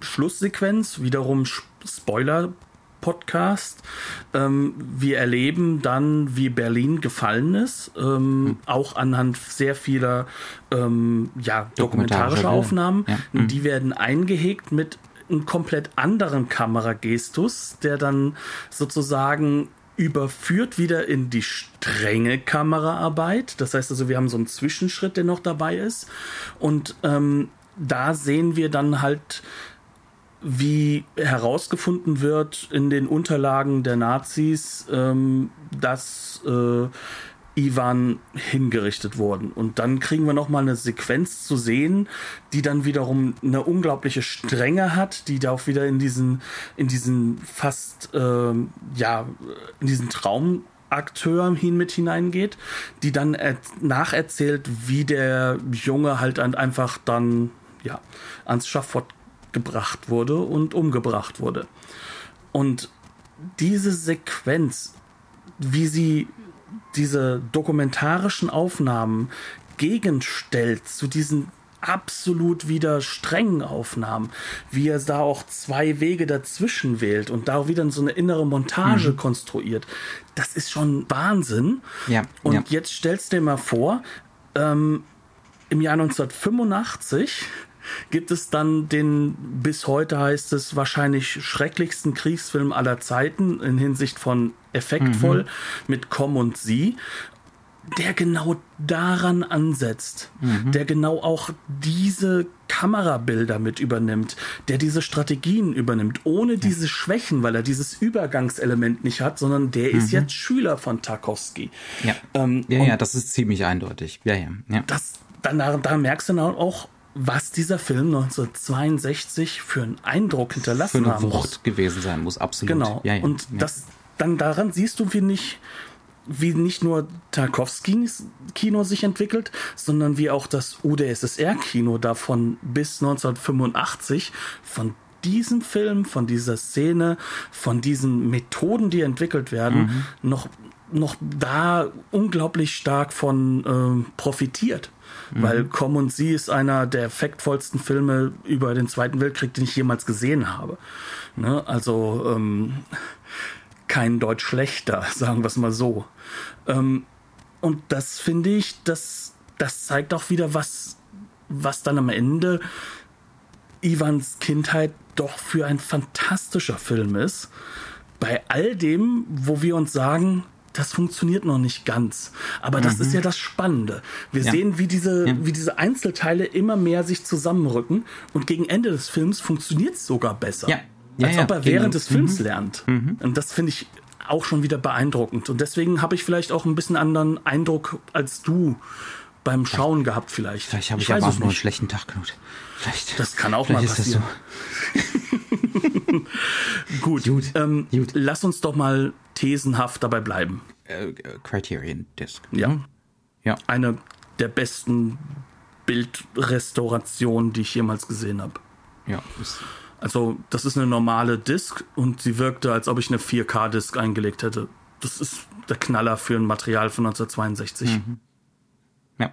Schlusssequenz, wiederum Spoiler. Podcast. Ähm, wir erleben dann, wie Berlin gefallen ist, ähm, mhm. auch anhand sehr vieler ähm, ja, dokumentarischer Aufnahmen. Ja. Mhm. Die werden eingehegt mit einem komplett anderen Kameragestus, der dann sozusagen überführt wieder in die strenge Kameraarbeit. Das heißt also, wir haben so einen Zwischenschritt, der noch dabei ist. Und ähm, da sehen wir dann halt, wie herausgefunden wird in den Unterlagen der Nazis, ähm, dass äh, Ivan hingerichtet wurden. Und dann kriegen wir noch mal eine Sequenz zu sehen, die dann wiederum eine unglaubliche Strenge hat, die da auch wieder in diesen, in diesen fast, äh, ja, in diesen Traum Akteur hin mit hineingeht, die dann nacherzählt, wie der Junge halt einfach dann ja ans Schafott gebracht wurde und umgebracht wurde. Und diese Sequenz, wie sie diese dokumentarischen Aufnahmen gegenstellt zu diesen absolut wieder strengen Aufnahmen, wie er da auch zwei Wege dazwischen wählt und da wieder so eine innere Montage mhm. konstruiert. Das ist schon Wahnsinn. Ja, und ja. jetzt stellst du dir mal vor, ähm, im Jahr 1985 gibt es dann den, bis heute heißt es, wahrscheinlich schrecklichsten Kriegsfilm aller Zeiten in Hinsicht von effektvoll mhm. mit Komm und Sie der genau daran ansetzt, mhm. der genau auch diese Kamerabilder mit übernimmt, der diese Strategien übernimmt, ohne ja. diese Schwächen, weil er dieses Übergangselement nicht hat, sondern der mhm. ist jetzt Schüler von Tarkovsky. Ja, ähm, ja, ja, das ist ziemlich eindeutig. Ja, ja, ja. Das, dann, da merkst du dann auch, was dieser Film 1962 für einen Eindruck hinterlassen hat. Für eine Wucht gewesen sein muss, absolut. Genau. Ja, ja, und ja. das dann daran siehst du, finde ich, wie nicht nur Tarkovskis Kino sich entwickelt, sondern wie auch das UdSSR-Kino davon bis 1985 von diesem Film, von dieser Szene, von diesen Methoden, die entwickelt werden, mhm. noch, noch da unglaublich stark von äh, profitiert. Mhm. Weil Komm und Sie ist einer der effektvollsten Filme über den Zweiten Weltkrieg, den ich jemals gesehen habe. Ne? Also ähm, kein Deutsch schlechter, sagen wir es mal so. Ähm, und das finde ich, das, das zeigt auch wieder, was, was dann am Ende Ivans Kindheit doch für ein fantastischer Film ist. Bei all dem, wo wir uns sagen, das funktioniert noch nicht ganz. Aber das mhm. ist ja das Spannende. Wir ja. sehen, wie diese, ja. wie diese Einzelteile immer mehr sich zusammenrücken und gegen Ende des Films funktioniert es sogar besser. Ja. Als ob er während des Films mhm. lernt. Mhm. Und das finde ich auch schon wieder beeindruckend. Und deswegen habe ich vielleicht auch ein bisschen anderen Eindruck als du beim Schauen gehabt vielleicht. Vielleicht habe ich, ich aber auch nur einen schlechten Tag, Knut. Vielleicht, das kann auch mal passieren. So. Gut, Gut. Ähm, Gut. lass uns doch mal thesenhaft dabei bleiben. Uh, Criterion Disc. Ja. ja. Eine der besten Bildrestaurationen, die ich jemals gesehen habe. Ja, also, das ist eine normale Disk und sie wirkte, als ob ich eine 4K-Disk eingelegt hätte. Das ist der Knaller für ein Material von 1962. Mhm. Ja.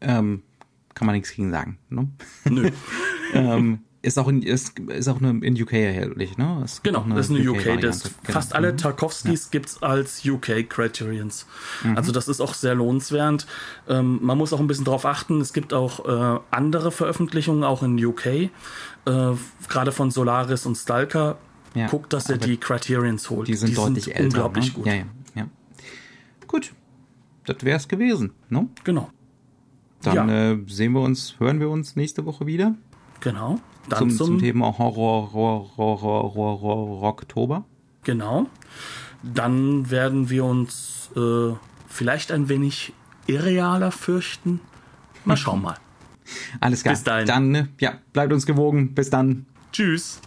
Ähm, kann man nichts gegen sagen. Ne? Nö. ähm, ist auch in, ist, ist auch eine, in UK erhältlich, ne? Ist genau, ist eine UK. UK das genau. Fast alle mhm. Tarkovskis ja. es als UK Criterions. Mhm. Also das ist auch sehr lohnenswert. Ähm, man muss auch ein bisschen drauf achten. Es gibt auch äh, andere Veröffentlichungen, auch in UK. Äh, Gerade von Solaris und Stalker. Ja, Guckt, dass er die Criterions holt. Die sind die deutlich sind älter. Unglaublich ne? gut. Ja, ja. Gut. Das wäre es gewesen, ne? Genau. Dann äh, sehen wir uns, hören wir uns nächste Woche wieder. Genau. Dann zum, zum, Thema Horror, Horror, Horror, Horror, Rocktober. Genau. Dann werden wir uns äh, vielleicht ein wenig irrealer fürchten. Mal schauen mal. Alles klar. Bis dahin. Dann, ja, bleibt uns gewogen. Bis dann. Tschüss.